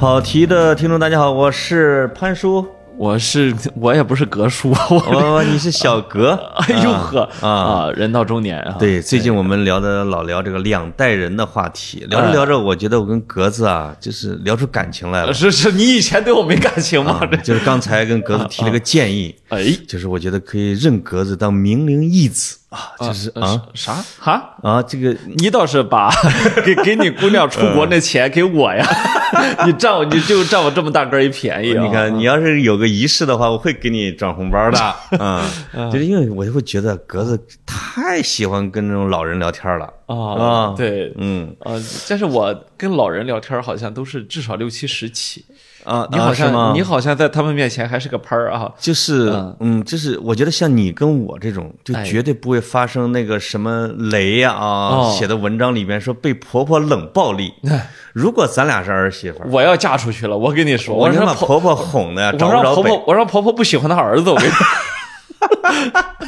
跑题的听众，大家好，我是潘叔，我是我也不是格叔，我我你是小格，哎呦呵啊。啊，人到中年啊，对，最近我们聊的老聊这个两代人的话题，聊着聊着，我觉得我跟格子啊，就是聊出感情来了。是是，你以前对我没感情吗？这就是刚才跟格子 提了个建议，哎，就是我觉得可以认格子当名伶义子啊，就是呃啊。啥哈？啊，这个你倒是把 给给你姑娘出国那钱给我呀，你占我你就占我这么大个儿一便宜啊！你看，你要是有个仪式的话，我会给你转红包的。啊，就是因为我就会觉得格子太喜欢跟那种老人聊天了。啊啊，对，嗯。呃，但是我跟老人聊天好像都是至少六七十起，啊，你好像你好像在他们面前还是个喷儿啊，就是嗯。嗯，就是我觉得像你跟我这种，就哎。绝对不会发生那个什么雷呀啊，哦。写的文章里面说被婆婆冷暴力。哎。如果咱俩是儿媳妇，我要嫁出去了，我跟你说，我让婆婆婆哄的呀，我找不着北。让婆婆，我让婆婆不喜欢她儿子，我跟你说，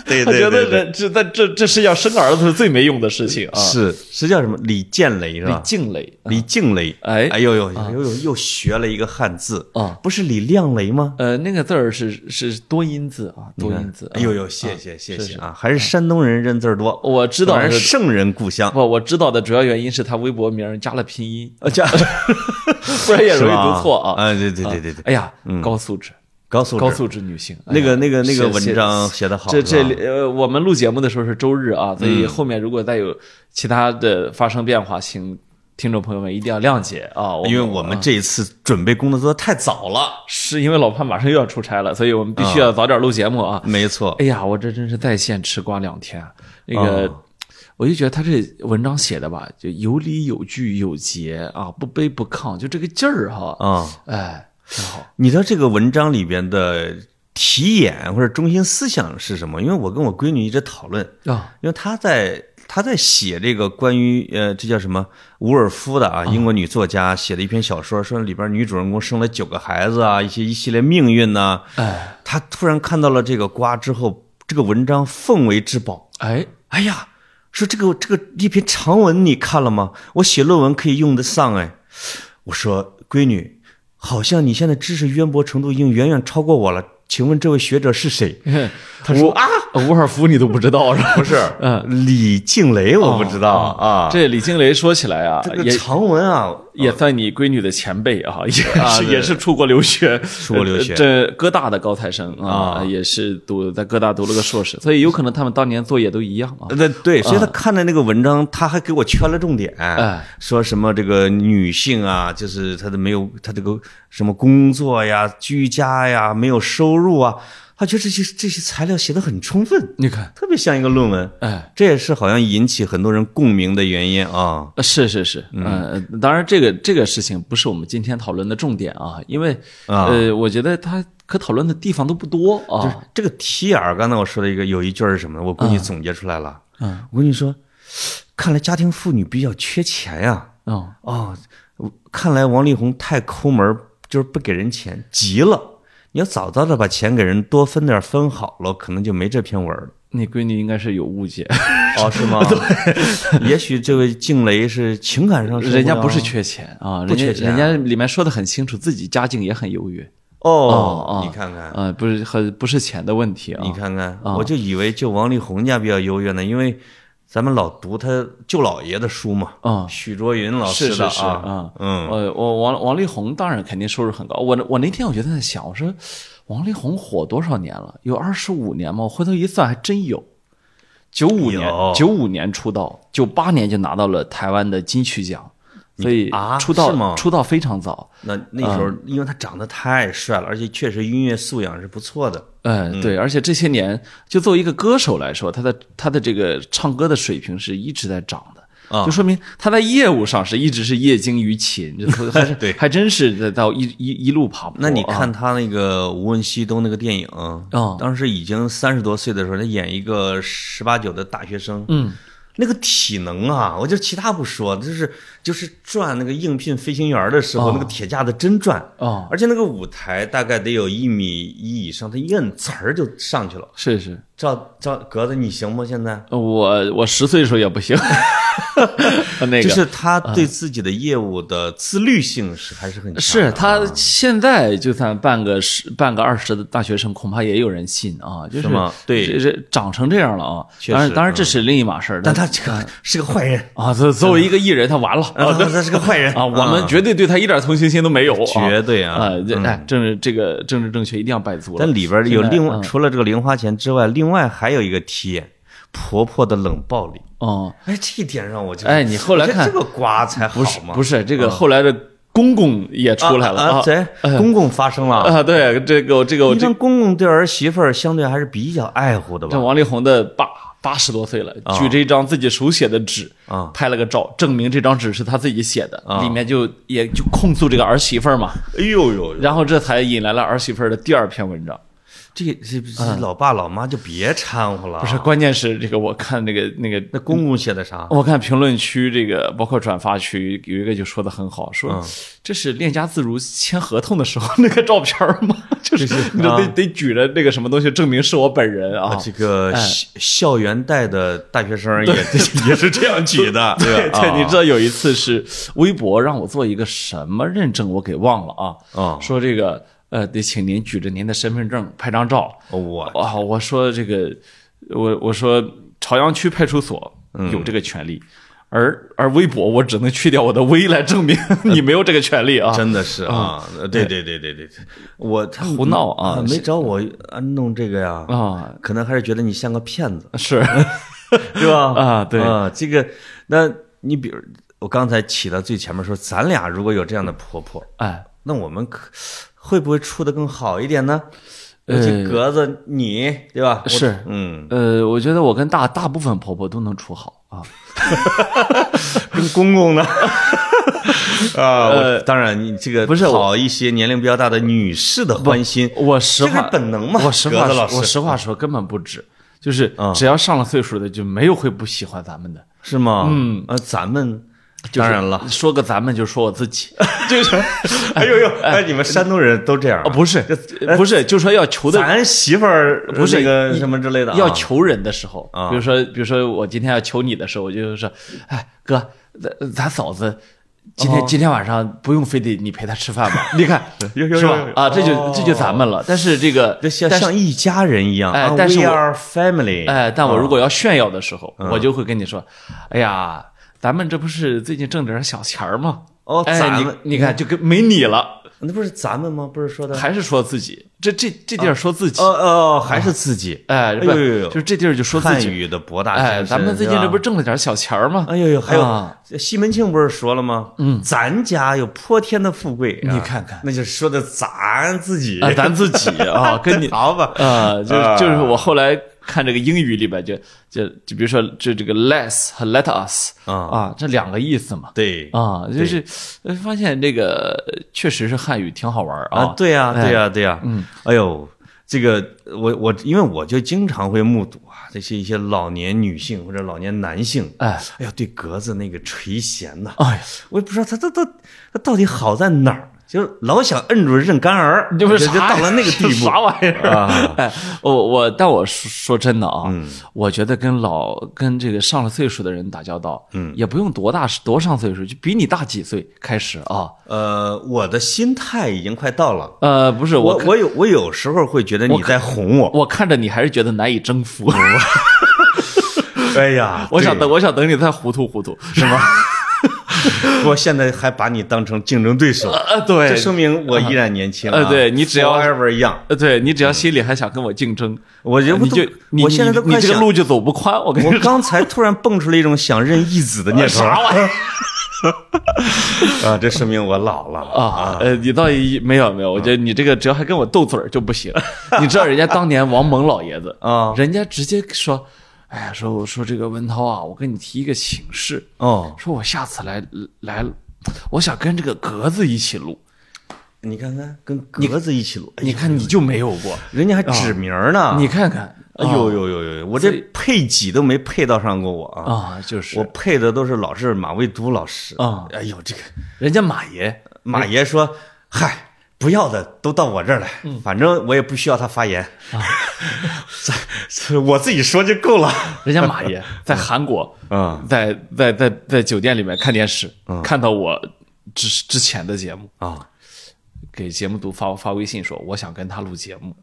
对 她觉得对对对，人这这这这是要生儿子是最没用的事情啊。是是叫什么？李建雷是吧李吧？静雷李静雷。哎哎呦呦，呦呦又学了一个汉字啊，不是李亮雷吗？呃，那个字儿是是多音字啊，多音字。哎呦呦，谢谢谢谢啊，还是山东人认字儿多。我知道是圣人故乡。不，我知道的主要原因是他微博名加了拼音，啊，这 不然也容易读错啊。啊，对对对对对，哎呀，高素质，高素质高素质女性。哎那个那个那个文章写得好，这这里呃，我们录节目的时候是周日啊，所以后面如果再有其他的发生变化，请听众朋友们一定要谅解啊。因为我们这一次准备工作做的太早了，是因为老潘马上又要出差了，所以我们必须要早点录节目啊。没错，哎呀，我这真是在线吃瓜两天，那个。哦我就觉得他这文章写的吧，就有理有据有节啊，不卑不亢，就这个劲儿哈，啊，哎，挺好。你知道这个文章里边的题眼或者中心思想是什么？因为我跟我闺女一直讨论，啊，因为她在她在写这个关于呃这叫什么伍尔夫的啊，英国女作家写的一篇小说，说里边女主人公生了九个孩子啊，一些一系列命运呐、哎她突然看到了这个瓜之后，这个文章奉为至宝。哎，哎呀，说这个这个一篇长文你看了吗？我写论文可以用得上哎。我说闺女，好像你现在知识渊博程度已经远远超过我了。请问这位学者是谁？他说啊，伍尔夫你都不知道是吧？不是，嗯，李静蕾，我不知道啊。这李静蕾说起来啊，这个也长文啊，也算你闺女的前辈啊，也是啊也是出国留学，出国留学呃这哥大的高材生啊，啊也是读在哥大读了个硕士，所以有可能他们当年作业都一样啊。对对，所以他看的那个文章，他还给我圈了重点，哎说什么这个女性啊，就是她的没有她这个什么工作呀、居家呀、没有收入啊，他觉得这些这些材料写的很充分，你看，特别像一个论文。哎，这也是好像引起很多人共鸣的原因啊。呃是是是，嗯，当然这个这个事情不是我们今天讨论的重点啊，因为啊呃，我觉得他可讨论的地方都不多啊。这个题眼儿，刚才我说的一个有一句是什么呢？我估计总结出来了。嗯，我跟你说，看来家庭妇女比较缺钱呀、啊，哦，看来王力宏太抠门，就是不给人钱，急了。你要早早的把钱给人多分点分好了，可能就没这篇文了。你闺女应该是有误解，哦，是吗？对，也许这位静蕾是情感上人家不是缺钱啊，人家不缺钱啊人家里面说的很清楚，自己家境也很优越哦哦，你看看，啊，不是很不是钱的问题啊。你看看，我就以为就王力宏家比较优越呢，因为咱们老读他舅老爷的书嘛，啊许卓云老是是是师的啊，啊，嗯，呃，我王王力宏当然肯定收入很高。我我那天我就在想，我说王力宏火多少年了？有二十五年吗？我回头一算，还真有。九五年有，九五年出道，九八年就拿到了台湾的金曲奖，所以啊出道出道非常早。那那时候因为他长得太帅了，而且确实音乐素养是不错的，嗯，对，而且这些年，就作为一个歌手来说，他的他的这个唱歌的水平是一直在涨的。啊。就说明他在业务上是一直是业精于勤，就还是 对。还真是在到一一一路爬坡。那你啊。看他那个吴文西东那个电影，哦当时已经三十多岁的时候，他演一个十八九的大学生，嗯，那个体能啊，我就其他不说，就是就是转那个应聘飞行员的时候，哦。那个铁架子真转，哦，而且那个舞台大概得有一米一以上，他一摁词儿就上去了。是是，赵赵格子，你行吗？现在？我我十岁的时候也不行，那个。就是他对自己的业务的自律性是还是很是他现在就算半个十半个二十的大学生，恐怕也有人信啊，就是吗？对。这这长成这样了啊。当然，当然这是另一码事儿。但他这个是个坏人。啊，作作为一个艺人，他完了啊，他是个坏人啊，我们绝对对他一点同情心都没有，绝对啊啊！这哎，政治这个政治正确一定要摆足了。但里边有另外嗯除了这个零花钱之外，另外还有一个贴，婆婆的冷暴力。哦，哎，这一点让我就哎你后来看这个瓜才好不是嘛，不是，这个后来的公公也出来了啊，啊对，公公发生了。啊！对，这个这个一般公公对儿媳妇儿相对还是比较爱护的吧？这王力宏的爸八十多岁了，举着一张自己手写的纸啊。拍了个照，证明这张纸是他自己写的，啊。里面就也就控诉这个儿媳妇儿嘛，哎呦呦，然后这才引来了儿媳妇儿的第二篇文章。这这这老爸老妈就别掺和了。不是，，关键是这个我看那个那个那公公写的啥？我看评论区这个包括转发区有一个就说的很好，说嗯这是链家自如签合同的时候 那个照片吗？就是你啊得得举着那个什么东西证明是我本人啊。这个哎校校园贷的大学生也 也是这样举的，对吧？对，你知道有一次是微博让我做一个什么认证，我给忘了啊。啊说这个呃，得请您举着您的身份证拍张照。哦我啊，我说这个，我我说朝阳区派出所有这个权利，而而微博我只能去掉我的微来证明你没有这个权利啊。真的是啊，对对对对对，我他胡闹啊没找我啊弄这个呀，啊，可能还是觉得你像个骗子，是 对吧？啊对啊，这个，那你比如我刚才起到最前面说，咱俩如果有这样的婆婆，哎，那我们可会不会处的更好一点呢？尤呃其格子你，对吧？是嗯，呃，我觉得我跟大大部分婆婆都能处好啊。跟公公呢？啊，我当然，你这个呃不是我讨一些年龄比较大的女士的欢心，我实话这是本能嘛我实话我实话说，根本不止，就是嗯只要上了岁数的，就没有会不喜欢咱们的。是吗？嗯，呃，咱们当然了，说个咱们就说我自己，就是哎呦呦，哎，你们山东人都这样啊？哦，不是，不是，就说要求的咱媳妇儿不是那个什么之类的啊，要求人的时候，啊。比如说，比如说我今天要求你的时候，我就说，哎，哥，咱咱嫂子今天、哦。今天晚上不用非得你陪她吃饭吧？你看是吧？啊，这就哦这就咱们了。但是这个像像一家人一样，啊哎但是 we 我 are family，哎，但我如果要炫耀的时候，嗯。我就会跟你说，哎呀，咱们这不是最近挣点小钱儿吗？哦，哎，你咱们你看就跟没你了，那不是咱们吗？不是说的还是说自己，这这这地儿说自己哦，哦，还是自己，哎，不哎呦呦呦就是这地儿就说自己，汉语的博大哎，精深。咱们最近这不是是挣了点小钱儿吗？吧？哎呦呦，还啊有西门庆不是说了吗？嗯，咱家有泼天的富贵，啊你看看那就说的咱自己啊，咱自己啊，跟你 好吧？啊，就啊就是我后来看这个英语里边就就就比如说这这个 less 和 let us 啊。啊，这两个意思嘛。对。啊，就是呃发现这个确实是汉语挺好玩儿啊，对呀，哎。对呀，对呀。嗯，哎呦，这个我我因为我就经常会目睹啊，这些一些老年女性或者老年男性，哎，哎呀，对格子那个垂涎呐，哎呀，我也不知道他他他他到底好在哪儿，就是老想摁住认干儿，这不是就就到了那个地步 啥玩意儿啊？哎，我我但我说说真的啊，嗯我觉得跟老跟这个上了岁数的人打交道，嗯，也不用多大多上岁数，就比你大几岁开始啊。呃，我的心态已经快到了。呃，不是我我我有我有时候会觉得你在哄我，我看着你还是觉得难以征服。哎呀，我想等我想等你再糊涂糊涂，是吗？我现在还把你当成竞争对手，呃，对这说明我依然年轻啊。呃对你只要 forever young，呃，对你只要心里还想跟我竞争，我就你就你我现在都快，这个路就走不宽。我跟你我，刚才突然蹦出了一种想认义子的念头 啥玩意 啊，这说明我老了啊？呃，你倒也没有没有，我觉得你这个只要还跟我斗嘴儿就不行。你知道人家当年王蒙老爷子啊人家直接说，哎呀，说我说这个文涛啊，我跟你提一个请示，哦，说我下次来来，我想跟这个格子一起录。你看看跟格子一起录，哎你看你就没有过，人家还指名呢，你看看，哎呦呦呦呦，我这配几都没配到上过我啊！啊，就是我配的都是老是马未都老师啊哎呦，这个人家马爷马爷说，嗨，不要的都到我这儿来，嗯。反正我也不需要他发言，这 我自己说就够了。人家马爷 在韩国，嗯。在在在在酒店里面看电视，看到我之之前的节目，啊，给节目组发发微信说，我想跟他录节目。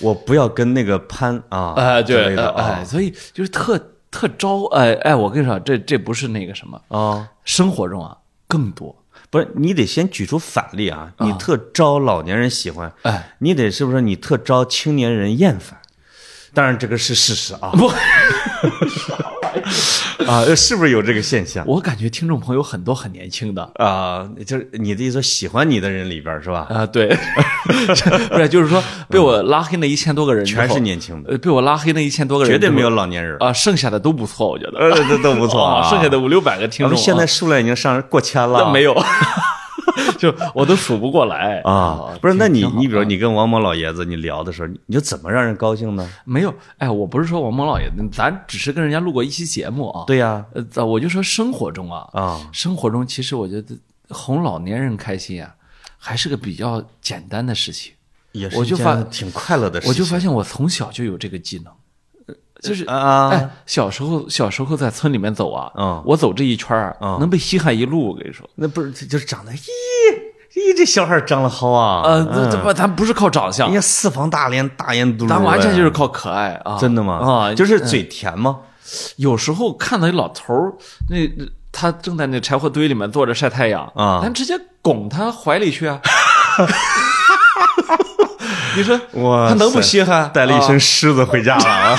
我不要跟那个潘啊，哎，之对，哎，啊。所以就是特特招，哎哎，我跟你说，这这不是那个什么，啊，生活中啊更多，不是你得先举出反例啊，你特招老年人喜欢，哎，你得是不是你特招青年人厌烦？当然这个是事实啊，不，啊，是不是有这个现象？我感觉听众朋友很多很年轻的。啊，就是你的意思说喜欢你的人里边是吧？啊，对，不是，就是说被我拉黑那一千多个人，全是年轻的，呃，被我拉黑那一千多个人，绝对没有老年人。啊，剩下的都不错，我觉得，都不错啊，剩下的五六百个听众现在数量已经上过千了，那没有，就我都数不过来啊？不是，那你你比如啊你跟王蒙老爷子你聊的时候，你你就怎么让人高兴呢？没有？哎，我不是说王蒙老爷子，咱只是跟人家录过一期节目啊。对呀，呃，我就说生活中啊，啊，生活中其实我觉得哄老年人开心啊，还是个比较简单的事情。也是我就发一件挺快乐的事情。我就发现我从小就有这个技能，呃就是啊哎，小时候小时候在村里面走啊，嗯我走这一圈儿嗯能被稀罕一路。我跟你说，那不是就是长得，咦咦，这小孩长得好啊，呃，这这不，咱不是靠长相人，家四方大脸，大眼嘟噜，咱完全就是哎靠可爱啊！真的吗？啊，就是嘴甜吗？有时候看到一老头儿，那那他正在那柴火堆里面坐着晒太阳啊咱直接拱他怀里去啊！你说我他能不稀罕？带了一身虱子回家了啊！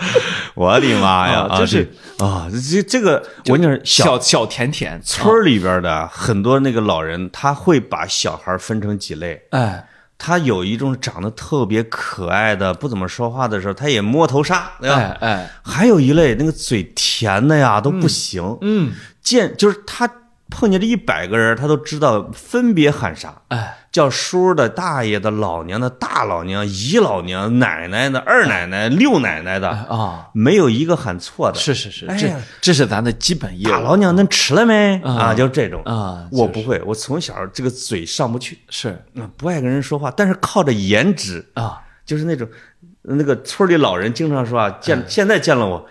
我的妈呀！啊就是啊，这这个我跟你说，小小小甜甜村儿里边的很多那个老人，他会把小孩分成几类。哎，他有一种长得特别可爱的，不怎么说话的时候，他也摸头杀，对吧？哎哎，还有一类那个嘴甜的呀都不行，嗯，见就是他碰见这一百个人，他都知道分别喊啥，哎，叫叔的、大爷的、老娘的、大老娘、姨老娘、奶奶的、二奶奶、六奶奶的，啊，没有一个喊错的。是是是，这哎这是咱的基本业务大老娘恁吃了没？啊，就这种啊我不会，我从小这个嘴上不去，是嗯，不爱跟人说话，但是靠着颜值，啊，就是那种。那个村里老人经常说啊，哎见现在见了我，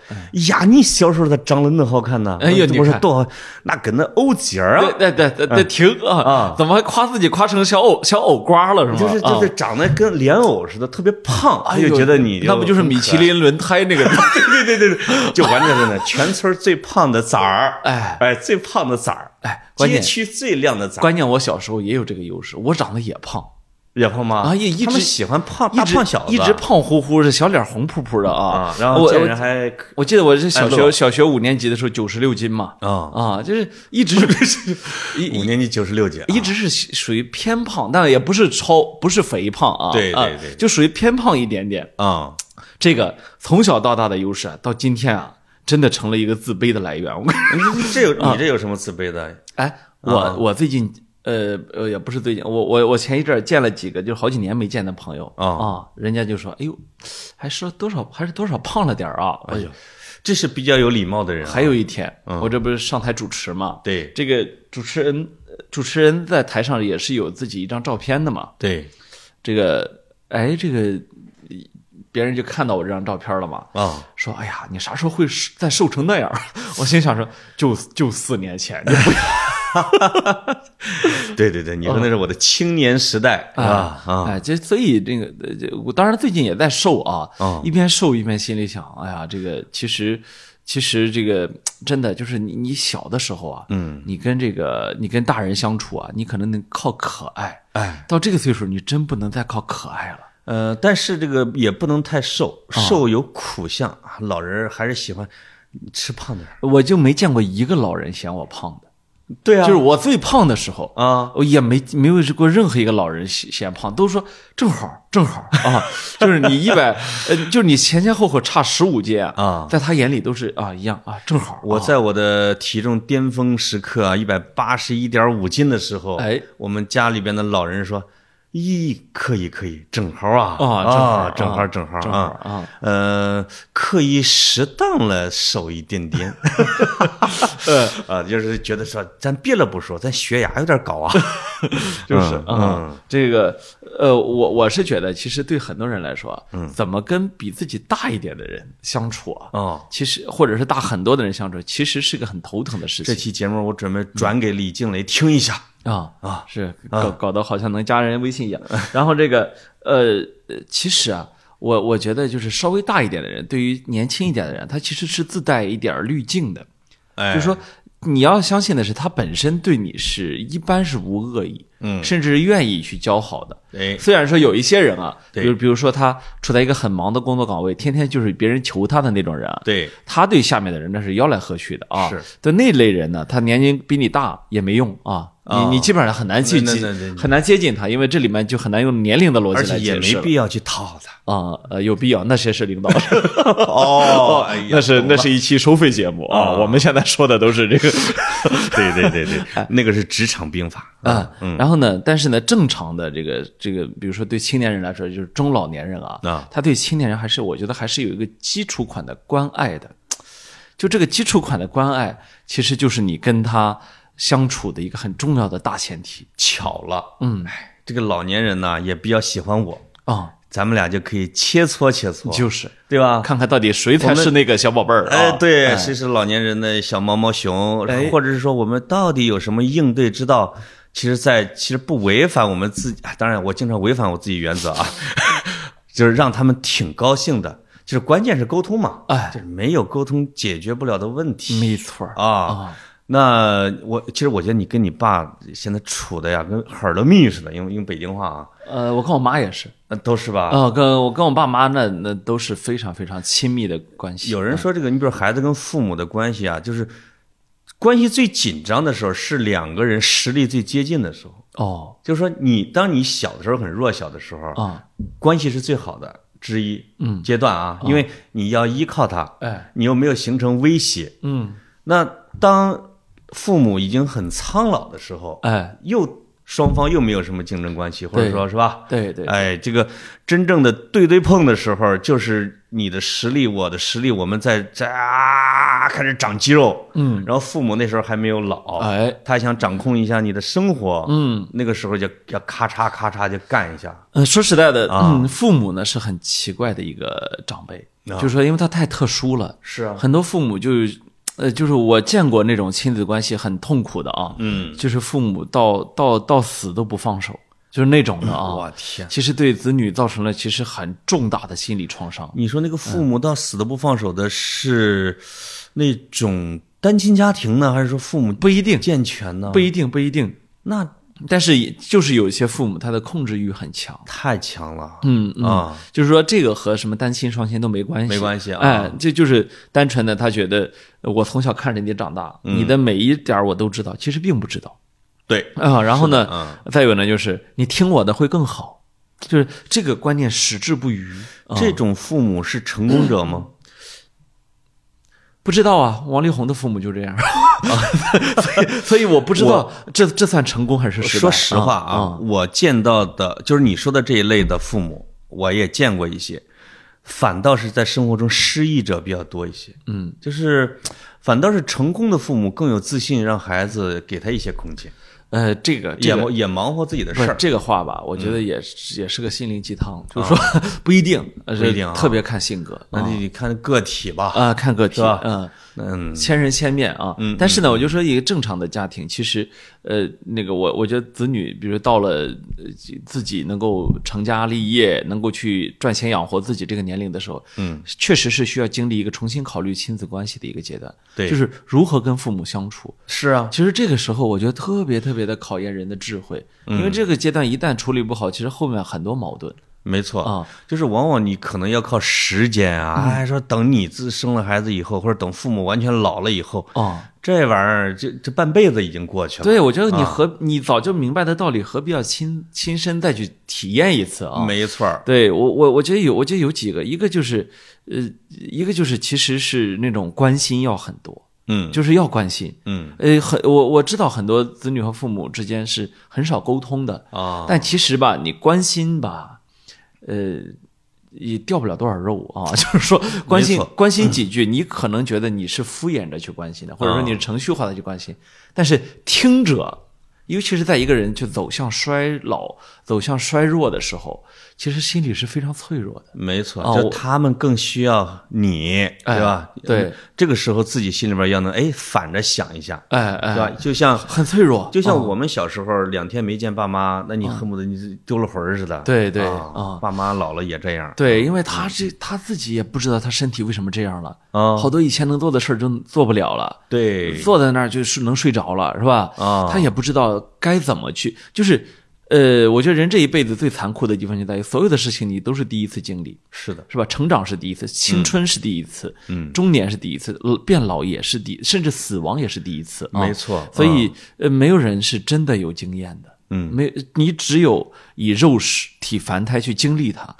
呀，你小时候咋长得那好看呢？哎呦你看。我说多好，那跟那欧姐儿啊，对对对对啊啊。怎么还夸自己夸成小藕小藕瓜了是吗？就是就啊。是长得跟莲藕似的，特别胖，他哎呦就觉得你那不就是米其林轮胎那个？对对对对，就完全是那全村最胖的崽儿，哎。哎，最胖的崽儿，哎，街区最靓的崽儿，关键我小时候也有这个优势，我长得也胖，也胖吗？啊也一直他们喜欢胖一直大胖小子，一直胖乎乎的，小脸红扑扑的啊啊，。然后我见人我还我记得我是小学小学五年级的时候九十六斤嘛，啊，啊，就是一直是一 五年级九十六斤，一直是属于偏胖，但也不是超不是肥胖啊，啊对对对就属于偏胖一点点。啊，这个从小到大的优势啊，到今天啊，真的成了一个自卑的来源。我这有 你这有什么自卑的？哎，我我最近呃呃也不是最近，我我我前一阵儿见了几个就是好几年没见的朋友啊啊，人家就说，哎呦，还说多少还是多少胖了点儿啊。哎呦，这是比较有礼貌的人啊，还有一天，我这不是上台主持嘛，对这个主持人主持人在台上也是有自己一张照片的嘛，对这个哎这个别人就看到我这张照片了嘛，啊，说：“哎呀，你啥时候会再瘦成那样？” 我心想说：“就就四年前，就不要 对对对，你说那是我的青年时代啊啊，哎，这所以这个呃这我当然最近也在瘦啊，嗯一边瘦一边心里想：哎呀，这个其实其实这个真的就是你你小的时候啊，嗯，你跟这个你跟大人相处啊，你可能能靠可爱，哎，到这个岁数你真不能再靠可爱了。呃，但是这个也不能太瘦，啊瘦有苦相啊，老人还是喜欢吃胖点。我就没见过一个老人嫌我胖的，对啊就是我最胖的时候。啊，我也没没有过任何一个老人嫌嫌胖，都说正好正好啊，就是你一百，呃，就是你前前后后差十五斤啊在他眼里都是啊一样啊，正好。啊我在我的体重巅峰时刻啊，一百八十一点五斤的时候，哎，我们家里边的老人说：“咦，可以可以，正好啊。啊正好啊，正好啊正好正好啊。啊，呃，刻意适当了瘦一点点，呃啊，就是觉得说咱别了不说，咱血压有点高啊，就是嗯啊，这个呃，我我是觉得，其实对很多人来说，嗯，怎么跟比自己大一点的人相处啊，哦。其实或者是大很多的人相处，其实是个很头疼的事情。这期节目我准备转给李静蕾听一下。啊啊是搞搞得好像能加人微信一样。然后这个呃，呃其实啊，我我觉得就是稍微大一点的人，对于年轻一点的人，他其实是自带一点滤镜的，哎，就是说。你要相信的是，他本身对你是一般是无恶意，嗯甚至愿意去交好的。哎，虽然说有一些人啊，比如比如说他处在一个很忙的工作岗位，天天就是别人求他的那种人啊，对，他对下面的人那是吆来喝去的啊。是对那类人呢，他年龄比你大也没用啊，啊你你基本上很难去接很难接近他，因为这里面就很难用年龄的逻辑来解释也没必要去套他。啊。呃，有必要，那些是领导，哦，哎 那是那是一期收费节目啊。啊我们现在说的都是这个。对对对对，那个是职场兵法啊，然后呢，但是呢，正常的这个这个，比如说对青年人来说，就是中老年人啊，啊他对青年人还是我觉得还是有一个基础款的关爱的。就这个基础款的关爱，其实就是你跟他相处的一个很重要的大前提巧了，嗯，哎，这个老年人呢也比较喜欢我，啊、咱们俩就可以切磋切磋，就是。对吧？看看到底谁才是那个小宝贝儿啊？哎，对，谁是老年人的小毛毛熊，哎。或者是说我们到底有什么应对之道？其实在，其实不违反我们自己，啊当然我经常违反我自己原则啊，就是让他们挺高兴的。就是关键是沟通嘛，哎。就是没有沟通解决不了的问题。没错儿。啊。那我其实我觉得你跟你爸现在处的呀，跟哈儿的蜜似的，用用北京话啊，呃，我跟我妈也是，那都是吧？啊、跟我跟我爸妈那那都是非常非常亲密的关系。有人说这个，你比如孩子跟父母的关系啊，就是关系最紧张的时候，是两个人实力最接近的时候。哦就是说你，当你小的时候很弱小的时候，啊，关系是最好的之一，嗯，阶段啊，因为你要依靠他，哎，你又没有形成威胁。嗯，那当父母已经很苍老的时候，哎，又双方又没有什么竞争关系，或者说是吧？对对，哎，这个真正的对对碰的时候，就是你的实力，我的实力，我们在在啊开始长肌肉，嗯，然后父母那时候还没有老，哎，他想掌控一下你的生活，嗯，那个时候就要咔嚓咔嚓就干一下，嗯，说实在的，啊。嗯，父母呢是很奇怪的一个长辈，啊。就是说因为他太特殊了，是啊，很多父母就，呃，就是我见过那种亲子关系很痛苦的啊，嗯，就是父母到到到死都不放手，就是那种的啊我啊，天，其实对子女造成了其实很重大的心理创伤。你说那个父母到死都不放手的是那种单亲家庭呢，还是说父母不一定，健全呢？不一定，不一定。那但是就是有一些父母他的控制欲很强，太强了，嗯嗯，啊，就是说这个和什么单亲双亲都没关系，没关系啊。哎，这就是单纯的他觉得呃我从小看着你长大，嗯。你的每一点儿我都知道，其实并不知道。对，啊。然后呢，嗯。再有呢就是你听我的会更好，就是这个观念矢志不渝。啊这种父母是成功者吗？不知道啊，王力宏的父母就这样，所以所以我不知道这这算成功还是失败。说实话啊，啊，我见到的就是你说的这一类的父母，我也见过一些，反倒是在生活中失意者比较多一些。嗯，就是反倒是成功的父母更有自信，让孩子给他一些空间，呃，这个这也也忙活自己的事儿。这个话吧，我觉得也是、也是个心灵鸡汤，就是说 不一定，不不一定啊。特别看性格那你看个体吧，啊，看个体，吧？嗯，嗯，千人千面啊。嗯但是呢，我就说一个正常的家庭，其实呃，那个我我觉得子女，比如到了呃自己能够成家立业，能够去赚钱养活自己这个年龄的时候，嗯，确实是需要经历一个重新考虑亲子关系的一个阶段，对就是如何跟父母相处。是啊，其实这个时候，我觉得特别特别的考验人的智慧，因为这个阶段一旦处理不好，其实后面很多矛盾没错啊，就是往往你可能要靠时间啊，哎，说等你自生了孩子以后，或者等父母完全老了以后，啊。这玩意儿这这半辈子已经过去了。对，我觉得你何、你早就明白的道理，何必要亲亲身再去体验一次啊？没错儿，对我我我觉得有，我觉得有几个，一个就是，呃，一个就是其实是那种关心要很多，嗯就是要关心。嗯呃，很我我知道很多子女和父母之间是很少沟通的，啊，但其实吧，你关心吧，呃，也掉不了多少肉啊。就是说，关心关心几句，你可能觉得你是敷衍着去关心的，或者说你是程序化的去关心，但是听者，尤其是在一个人就走向衰老、走向衰弱的时候，其实心理是非常脆弱的。没错，就他们更需要你，哎对吧？对，这个时候自己心里边要能哎反着想一下，哎对吧哎，？就像很脆弱，哦就像我们小时候两天没见爸妈，那你恨不得你是丢了魂儿似的。对对啊啊，爸妈老了也这样。对，因为他这他自己也不知道他身体为什么这样了，啊，好多以前能做的事儿就做不了了。对坐在那儿就是能睡着了，是吧？啊他也不知道该怎么去，就是，呃，我觉得人这一辈子最残酷的地方就在于，所有的事情你都是第一次经历，是的，是吧？成长是第一次，青春是第一次，嗯，中年是第一次，呃变老也是第，甚至死亡也是第一次，啊。没错所以，呃，没有人是真的有经验的，嗯，没，你只有以肉体凡胎去经历它，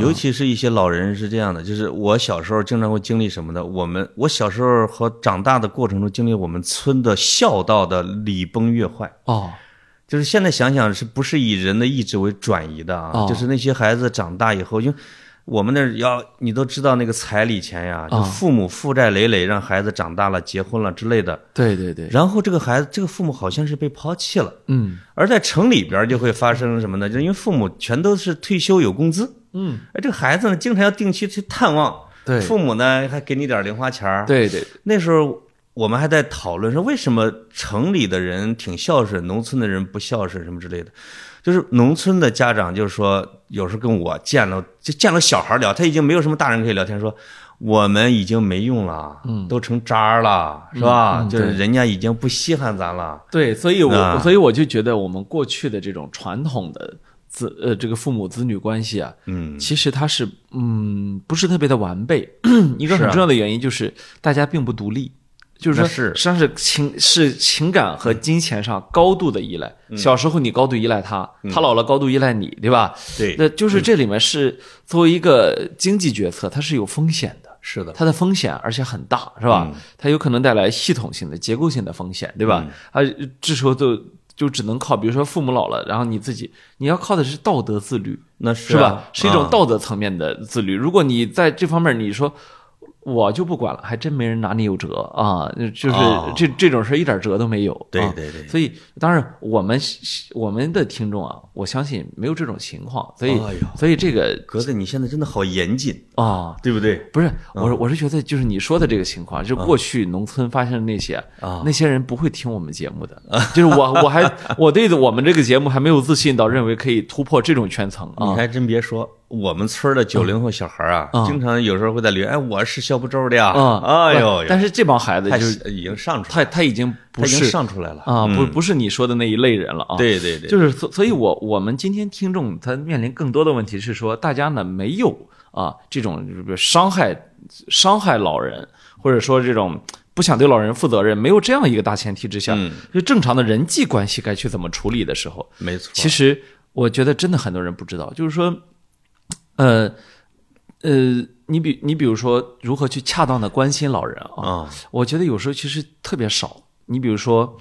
尤其是一些老人是这样的，就是我小时候经常会经历什么的。我们我小时候和长大的过程中，经历我们村的孝道的礼崩乐坏。哦，就是现在想想，是不是以人的意志为转移的啊？哦就是那些孩子长大以后，因为我们那儿要你都知道那个彩礼钱呀，就啊父母负债累累，让孩子长大了结婚了之类的。对对对，然后这个孩子，这个父母好像是被抛弃了。嗯而在城里边就会发生什么呢？就因为父母全都是退休有工资，嗯，而这个孩子呢，经常要定期去探望，对父母呢还给你点零花钱儿。对对，那时候我们还在讨论说，为什么城里的人挺孝顺，农村的人不孝顺什么之类的。就是农村的家长，就是说有时候跟我见了，就见了小孩聊，他已经没有什么大人可以聊天，说我们已经没用了，嗯都成渣了，是吧？就是人家已经不稀罕咱了。对，所以我、啊所以我就觉得我们过去的这种传统的子呃这个父母子女关系啊，嗯，其实它是嗯不是特别的完备。一个很重要的原因就是大家并不独立，就是说是实际上是情是情感和金钱上高度的依赖。嗯小时候你高度依赖他，他老了高度依赖你，对吧？对，那就是这里面是作为一个经济决策，它是有风险的。是的，它的风险而且很大，是吧？嗯它有可能带来系统性的、结构性的风险，对吧？啊，这时候就就只能靠，比如说父母老了，然后你自己，你要靠的是道德自律，那是是吧啊？是一种啊道德层面的自律。如果你在这方面你说我就不管了，还真没人拿你有辙啊！就是哦这这种事儿一点辙都没有。啊对对对所以当然我们我们的听众啊，我相信没有这种情况，所以哎所以这个格子，你现在真的好严谨，啊。对不对？不是，我是我是觉得，就是你说的这个情况，就是过去农村发生的那些，啊那些人不会听我们节目的，就是我我还我对我们这个节目还没有自信到认为可以突破这种圈层啊。你还真别说，我们村的九零后小孩啊，嗯。经常有时候会在留言，哎，我是小不周的呀，啊，哎呦，但是这帮孩子他就是已经上出来他他已经已经是上出来了。啊，不嗯。不是你说的那一类人了啊。对对对，就是所所以我，我们今天听众他面临更多的问题是说，大家呢没有啊这种伤害伤害老人，或者说这种不想对老人负责任，没有这样一个大前提之下，嗯。就正常的人际关系该去怎么处理的时候，没错，其实我觉得真的很多人不知道，就是说，呃呃，你比你比如说如何去恰当的关心老人啊，啊我觉得有时候其实特别少。你比如说，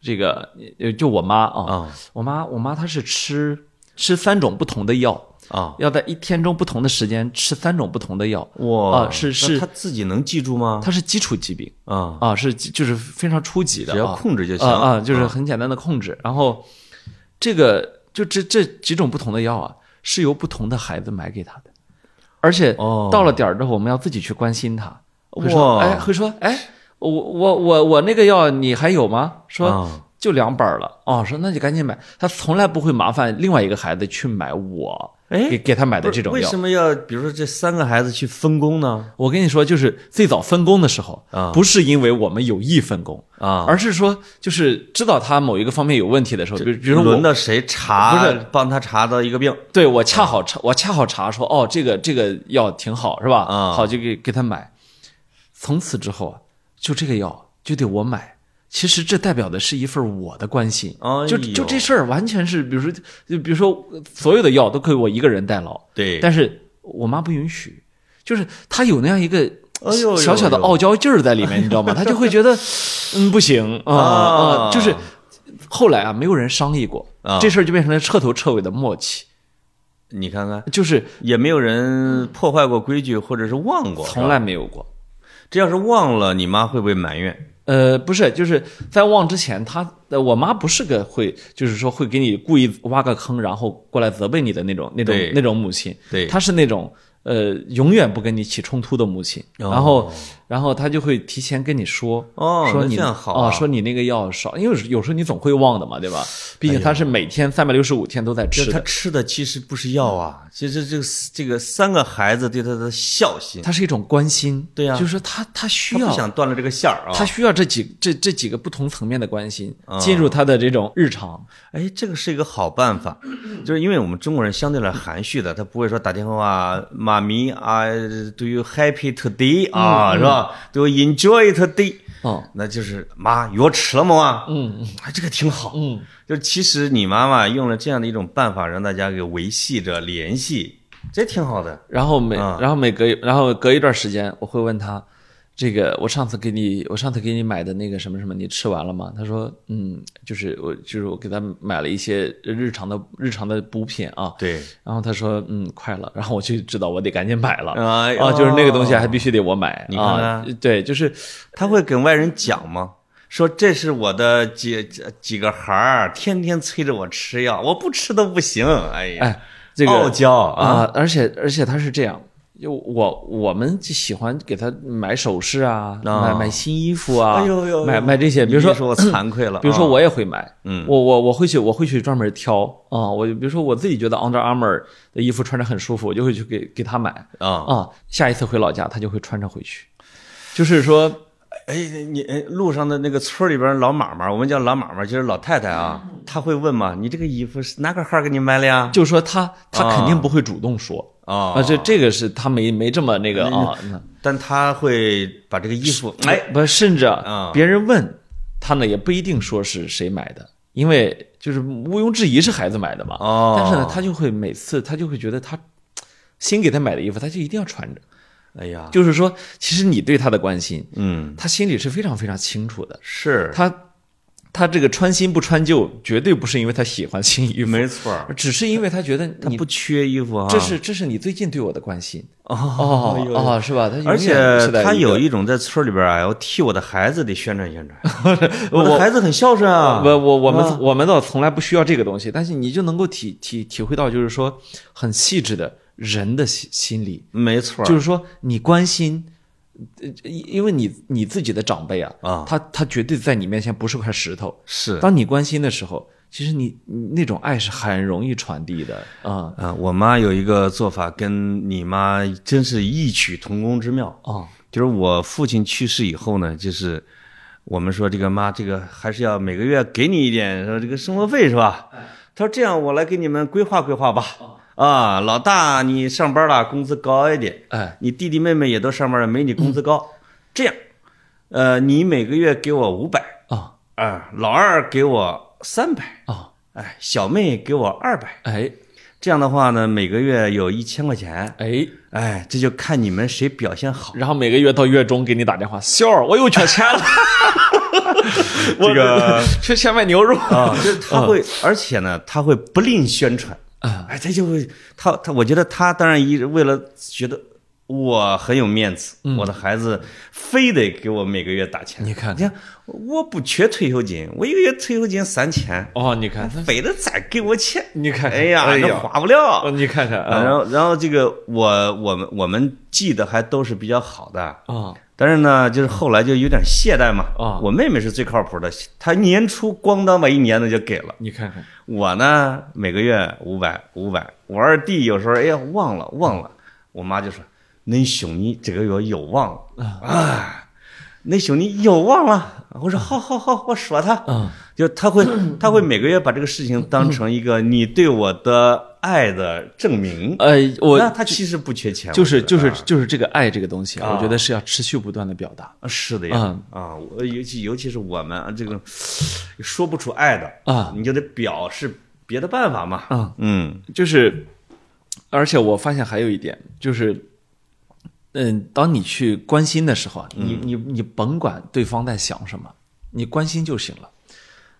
这个呃，就我妈啊，啊我妈我妈她是吃吃三种不同的药，啊，要在一天中不同的时间吃三种不同的药。哇啊是是他自己能记住吗？她是基础疾病啊，啊，是就是非常初级的啊，只要控制就行啊啊，就是很简单的控制。然后这个就这这几种不同的药啊，是由不同的孩子买给他的，而且哦到了点儿之后，我们要自己去关心他。会说，哎，会说，哎，我我我我那个药你还有吗？说啊就两本儿了。哦，说那就赶紧买。他从来不会麻烦另外一个孩子去买我哎给给他买的这种药为什。么要比如说这三个孩子去分工呢？我跟你说，就是最早分工的时候，啊不是因为我们有意分工，啊，而是说就是知道他某一个方面有问题的时候，比如比如说轮到谁查，不是帮他查到一个病对我恰好查，我恰好查说，哦，这个这个药挺好，是吧？啊好，就给给他买。从此之后啊，就这个药就得我买。其实这代表的是一份我的关心，哎就就这事儿完全是，比如说，就比如说，所有的药都可以我一个人代劳，对，但是我妈不允许，就是她有那样一个哎呦呦小小的傲娇劲儿在里面，你知道吗？她就会觉得，嗯，不行啊啊啊，就是后来啊，没有人商议过。啊。这事儿，就变成了彻头彻尾的默契，你看看，就是也没有人破坏过规矩，或者是忘过。从来没有过。这要是忘了，你妈会不会埋怨？呃，不是，就是在忘之前，他呃，我妈不是个会，就是说会给你故意挖个坑，然后过来责备你的那种那种那种母亲。对她是那种呃，永远不跟你起冲突的母亲。哦然后，然后他就会提前跟你说，哦说你这样好啊哦，说你那个药少，因为有时候你总会忘的嘛，对吧？毕竟他是每天三百六十五天都在吃他吃的，吃的其实不是药啊，其实这个这个三个孩子对他的孝心，他是一种关心。对呀就是说她她需他要不想断了这个线儿啊。他需要这几这这几个不同层面的关心啊进入他的这种日常。哎，这个是一个好办法，就是因为我们中国人相对来含蓄的，他不会说打电话妈咪啊，Do you happy today 啊，是吧？Do you enjoy today？哦，那就是妈药吃了吗？啊，嗯嗯哎，这个挺好。嗯，就其实你妈妈用了这样的一种办法，让大家给维系着联系，这挺好的。然后每啊然后每隔一然后隔一段时间，我会问他，这个我上次给你我上次给你买的那个什么什么，你吃完了吗？他说，嗯，就是我就是我给他买了一些日常的日常的补品啊。对，然后他说，嗯，快了。然后我就知道我得赶紧买了。哎啊，就是那个东西哦还必须得我买。你看啊，对，就是他会跟外人讲吗？说这是我的几几个孩儿，天天催着我吃药，我不吃都不行。哎呀，哎，这个傲娇啊，啊，而且而且他是这样，就我我们就喜欢给他买首饰啊，啊买买新衣服啊，哎呦呦，买买这些，比如说说我惭愧了，啊比如说我也会买，嗯我我我会去我会去专门挑啊，我比如说我自己觉得 Under Armour 的衣服穿着很舒服，我就会去给给他买啊，啊。下一次回老家，他就会穿着回去，就是说，哎，你哎，路上的那个村里边老妈妈，我们叫老妈妈，就是老太太啊，她会问嘛，你这个衣服是哪个号给你买的呀？就说他他肯定不会主动说啊啊，这这个是他没没这么那个啊，嗯但他会把这个衣服，哎，不是，甚至啊别人问他呢，也不一定说是谁买的，因为就是毋庸置疑是孩子买的嘛。哦。但是呢，他就会每次他就会觉得他新给他买的衣服，他就一定要穿着。哎呀，就是说，其实你对他的关心，嗯，他心里是非常非常清楚的。是，他他这个穿新不穿旧，绝对不是因为他喜欢新衣服，没错。儿，只是因为他觉得你不缺衣服啊，这是这是你最近对我的关心。哦是吧？他而且他有一种在村里边啊，要替我的孩子得宣传宣传，我孩子很孝顺啊，我我我们啊。我们倒从来不需要这个东西，但是你就能够体体体会到，就是说很细致的人的心心理，没错。儿，就是说你关心，呃，因因为你你自己的长辈啊，啊他他绝对在你面前不是块石头，是当你关心的时候，其实你你那种爱是很容易传递的啊啊，我妈有一个做法跟你妈真是异曲同工之妙。啊就是我父亲去世以后呢，就是我们说这个妈，这个还是要每个月给你一点说这个生活费是吧？他说这样，我来给你们规划规划吧。啊，老大你上班了，工资高一点，哎。你弟弟妹妹也都上班了，没你工资高。这样，呃，你每个月给我五百，啊啊，老二给我三百，啊哎，小妹给我二百。哎。这样的话呢，每个月有一千块钱，哎，哎，这就看你们谁表现好。然后每个月到月中给你打电话，秀儿，我又缺钱了，我这个 缺钱买牛肉。啊，就是他会，而且呢，他会不吝宣传，啊哎，他就会，他他，我觉得他当然一为了觉得我很有面子，我的孩子非得给我每个月打钱。你看你看，我不缺退休金，我一个月退休金三千，哦，你看他，非得再给我钱，你看看，哎呀，那哎呀，花不了。哦你看看啊然啊后，然后这个我我们我们记得还都是比较好的，啊但是呢，就是后来就有点懈怠嘛。啊我妹妹是最靠谱的，她年初咣当把一年的就给了。你看看，我呢，每个月五百五百。我二弟有时候哎呀忘了忘了，我妈就说：“恁兄弟这个月又忘了啊，恁兄弟又忘了。”我说：“好好好，我说他。”嗯就他会他会每个月把这个事情当成一个你对我的爱的证明。呃，我那他其实不缺钱，就是就是就是这个爱这个东西啊，啊我觉得是要持续不断的表达啊是的呀，啊，我尤其尤其是我们啊，这个说不出爱的啊，你就得表示别的办法嘛。啊，嗯就是，而且我发现还有一点就是，嗯，当你去关心的时候你你你甭管对方在想什么，你关心就行了。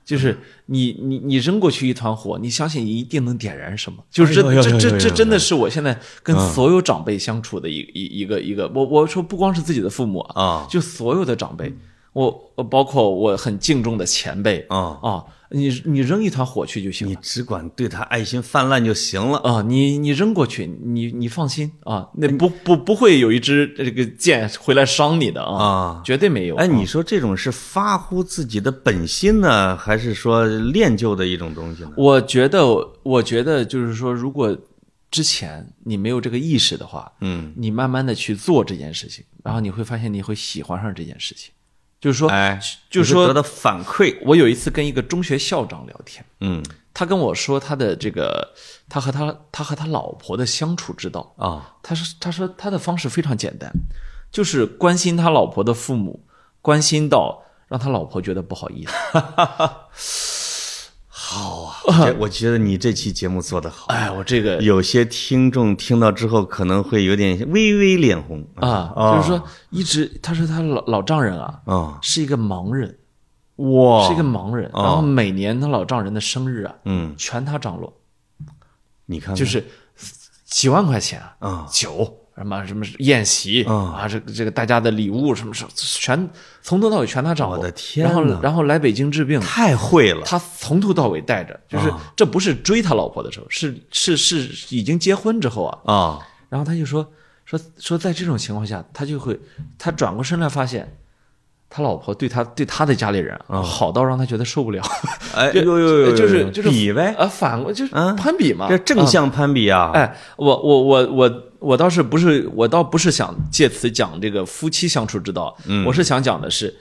就是你你你扔过去一团火，你相信你一定能点燃什么？就是这这这这真的是我现在跟所有长辈相处的一一一个一个，我我说不光是自己的父母啊，啊。就所有的长辈，我我包括我很敬重的前辈啊，啊，你你扔一团火去就行了。你只管对他爱心泛滥就行了。啊，你你扔过去，你你放心啊，那不不不会有一支这个箭回来伤你的啊，啊绝对没有。哎，啊你说这种是发乎自己的本心呢，还是说练就的一种东西呢？我觉得，我觉得就是说，如果之前你没有这个意识的话，嗯，你慢慢的去做这件事情，然后你会发现你会喜欢上这件事情。就是说，哎，就是说得到反馈。我有一次跟一个中学校长聊天，嗯他跟我说他的这个，他和他他和他老婆的相处之道。啊，他说他说他的方式非常简单，就是关心他老婆的父母，关心到让他老婆觉得不好意思。好啊，这我觉得你这期节目做得好。哎，我这个有些听众听到之后可能会有点微微脸红。啊，就是说一直他说他老老丈人啊啊，是一个盲人，哇，是一个盲人，然后每年他老丈人的生日啊，嗯，全他张罗，你看看。就是几万块钱啊，啊。酒什么什么宴席啊啊，这个这个大家的礼物什么什么全从头到尾全他掌握。我的天然后然后来北京治病，太会了。他从头到尾带着，就是啊这不是追他老婆的时候，是是是已经结婚之后啊，啊，然后他就说说说在这种情况下，他就会他转过身来发现。他老婆对他对他的家里人啊好到让他觉得受不了，哎，就呦呦呦，就是就是比呗，啊，反过就是嗯？攀比嘛，这正向攀比啊。哎，我我我我我倒是不是，我倒不是想借此讲这个夫妻相处之道，嗯。我是想讲的是，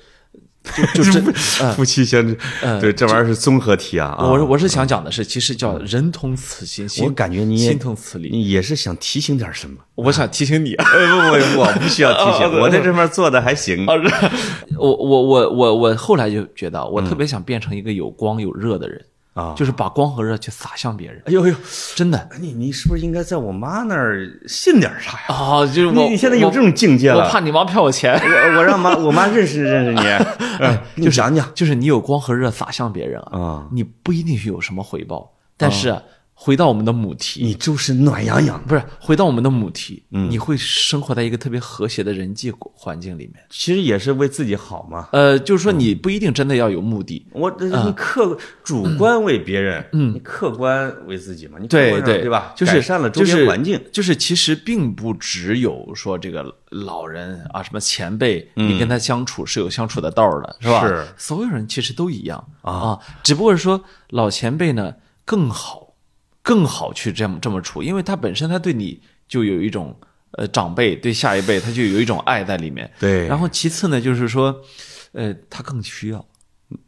就就 真，嗯夫妻相处，对这玩意儿是综合体啊。啊我我是想讲的是，其实叫人同此心，心我感觉你也心同此理。你也是想提醒点什么？我想提醒你，啊不不，我不需要提醒，我在这边做的还行。我我我我我后来就觉得，我特别想变成一个有光有热的人，啊。就是把光和热去洒向别人，哎呦呦，真的。你你是不是应该在我妈那儿信点啥呀？啊，就是你我你现在有这种境界了？我怕你妈骗我钱。我我让妈我妈认识认识你，哎，你讲讲。就是你有光和热洒向别人啊，啊，你不一定是有什么回报，但是啊回到我们的母题，你就是暖洋洋。不是回到我们的母题，嗯你会生活在一个特别和谐的人际环境里面。其实也是为自己好嘛。呃，就是说你不一定真的要有目的，我这你客主观为别人，嗯，你客观为自己嘛，你客对对对吧？就是改善了周边环境，就是其实并不只有说这个老人啊，什么前辈，嗯你跟他相处是有相处的道儿的，是吧？是所有人其实都一样啊，只不过是说老前辈呢更好，更好去这么这么处，因为他本身他对你就有一种呃长辈对下一辈他就有一种爱在里面。对然后其次呢，就是说，呃，他更需要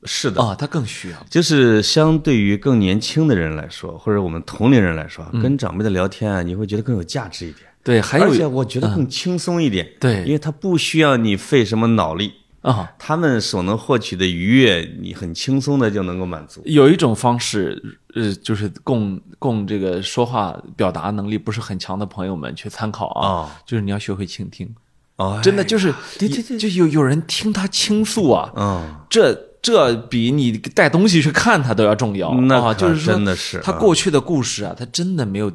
是的。啊，他更需要。就是相对于更年轻的人来说，或者我们同龄人来说，跟长辈的聊天啊，你会觉得更有价值一点，对，嗯还有而且我觉得更轻松一点。对因为他不需要你费什么脑力，啊，他们所能获取的愉悦，你很轻松的就能够满足。有一种方式，呃，就是供供这个说话表达能力不是很强的朋友们去参考啊，哦就是你要学会倾听，哦，真的就是，对对对就有有人听他倾诉啊，嗯，这这比你带东西去看他都要重要啊，就是说真的是他啊过去的故事啊，他真的没有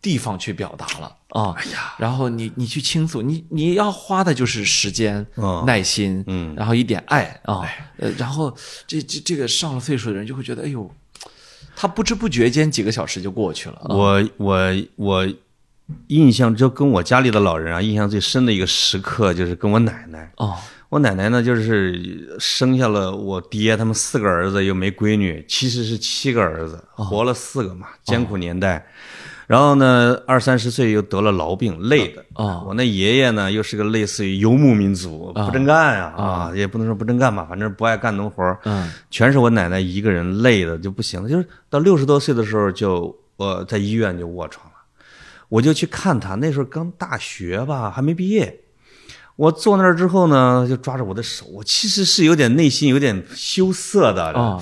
地方去表达了啊，哎呀，然后你你去倾诉，你你要花的就是时间、嗯耐心，嗯然后一点爱啊，呃，然后这这这个上了岁数的人就会觉得，哎呦。他不知不觉间几个小时就过去了啊！我我我印象就跟我家里的老人啊，印象最深的一个时刻就是跟我奶奶。哦，我奶奶呢，就是生下了我爹他们四个儿子，又没闺女，其实是七个儿子，活了四个嘛，艰苦年代。然后呢，二三十岁又得了痨病，累的。啊。我那爷爷呢，又是个类似于游牧民族，不真干呀啊，也不能说不真干吧，反正不爱干农活儿。嗯。全是我奶奶一个人累的就不行了，就是到六十多岁的时候就呃在医院就卧床了，我就去看她，那时候刚大学吧，还没毕业。我坐那儿之后呢，就抓着我的手，我其实是有点内心有点羞涩的。啊，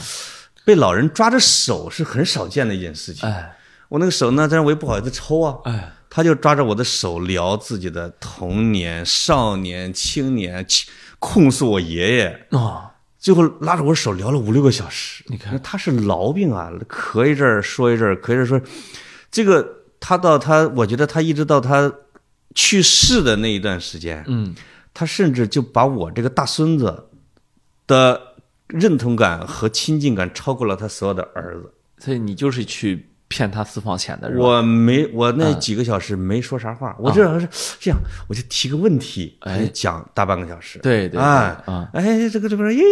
被老人抓着手是很少见的一件事情。哎，我那个手呢，但是我也不好意思抽啊。哎，他就抓着我的手聊自己的童年、少年、青年，控诉我爷爷。哦，最后拉着我手聊了五六个小时。你看他是痨病啊，咳一阵儿说一阵儿，咳一阵儿说。这个他到他，我觉得他一直到他去世的那一段时间，嗯，他甚至就把我这个大孙子的认同感和亲近感超过了他所有的儿子。所以你就是去骗他私房钱的人。我没，我那嗯几个小时没说啥话，我这是这样，我就提个问题，哎讲大半个小时。对对对哎这个这个，咦，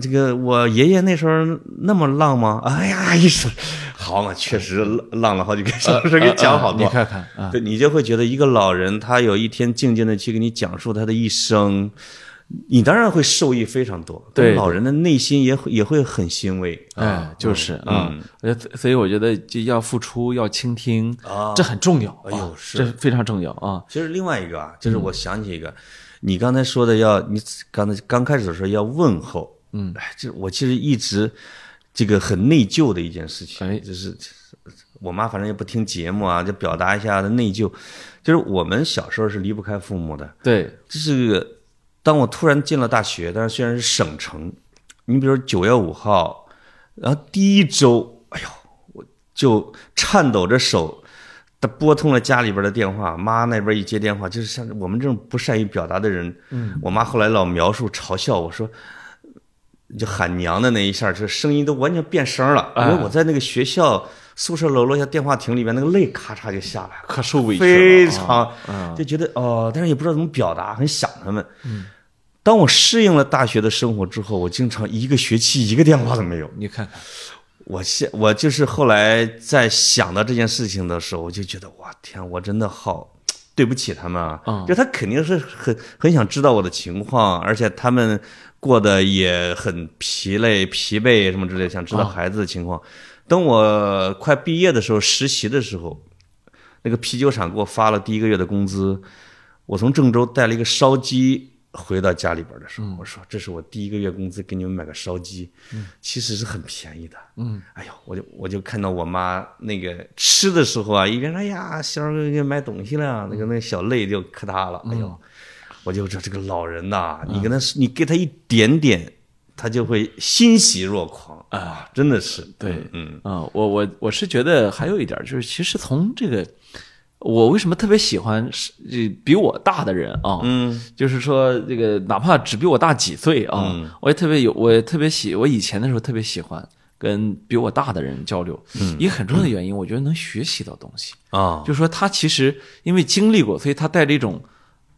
这个我爷爷那时候那么浪吗？哎呀，一说好嘛，确实浪了好几个小时，给你讲好多。呃你看看啊，对，你就会觉得一个老人，他有一天静静的去给你讲述他的一生，你当然会受益非常多。对老人的内心也会也会很欣慰。哎啊，就是啊嗯，呃，所以我觉得就要付出，要倾听，啊这很重要。哎呦啊是这非常重要啊。其实另外一个啊，就是我想起一个，你刚才说的要，你刚才刚开始的时候要问候，嗯，哎，这我其实一直这个很内疚的一件事情，哎就是我妈反正也不听节目啊，就表达一下的内疚，就是我们小时候是离不开父母的，对，这是当我突然进了大学，但是虽然是省城，你比如九月五号，然后第一周，哎呦，我就颤抖着手，他拨通了家里边的电话，妈那边一接电话，就是像我们这种不善于表达的人，嗯，我妈后来老描述嘲笑我说。就喊娘的那一下，这声音都完全变声了，因为我在那个学校宿舍楼楼下电话亭里面，那个泪咔嚓就下来了。可受委屈了非啊常就觉得哦，但是也不知道怎么表达，很想他们。当我适应了大学的生活之后，我经常一个学期一个电话都没有。你看看，我现我就是后来在想到这件事情的时候，我就觉得哇天，我真的好对不起他们啊！嗯就他肯定是很很想知道我的情况，而且他们过得也很疲累、疲惫什么之类的，想知道孩子的情况。等我快毕业的时候，实习的时候，那个啤酒厂给我发了第一个月的工资，我从郑州带了一个烧鸡回到家里边的时候，我说这是我第一个月工资，给你们买个烧鸡，其实是很便宜的。嗯，哎呦，我就我就看到我妈那个吃的时候啊，一边说哎呀，小儿给买东西了，那个那个小泪就磕嗒了。哎呦，我就说这个老人呐，你跟他你给他一点点，他就会欣喜若狂啊，真的是。对，嗯啊，我我我是觉得还有一点就是，其实从这个，我为什么特别喜欢是比我大的人啊？嗯就是说这个哪怕只比我大几岁啊，我也特别有，我也特别喜，我以前的时候特别喜欢跟比我大的人交流。一个很重要的原因，我觉得能学习到东西。啊，就是说他其实因为经历过，所以他带着一种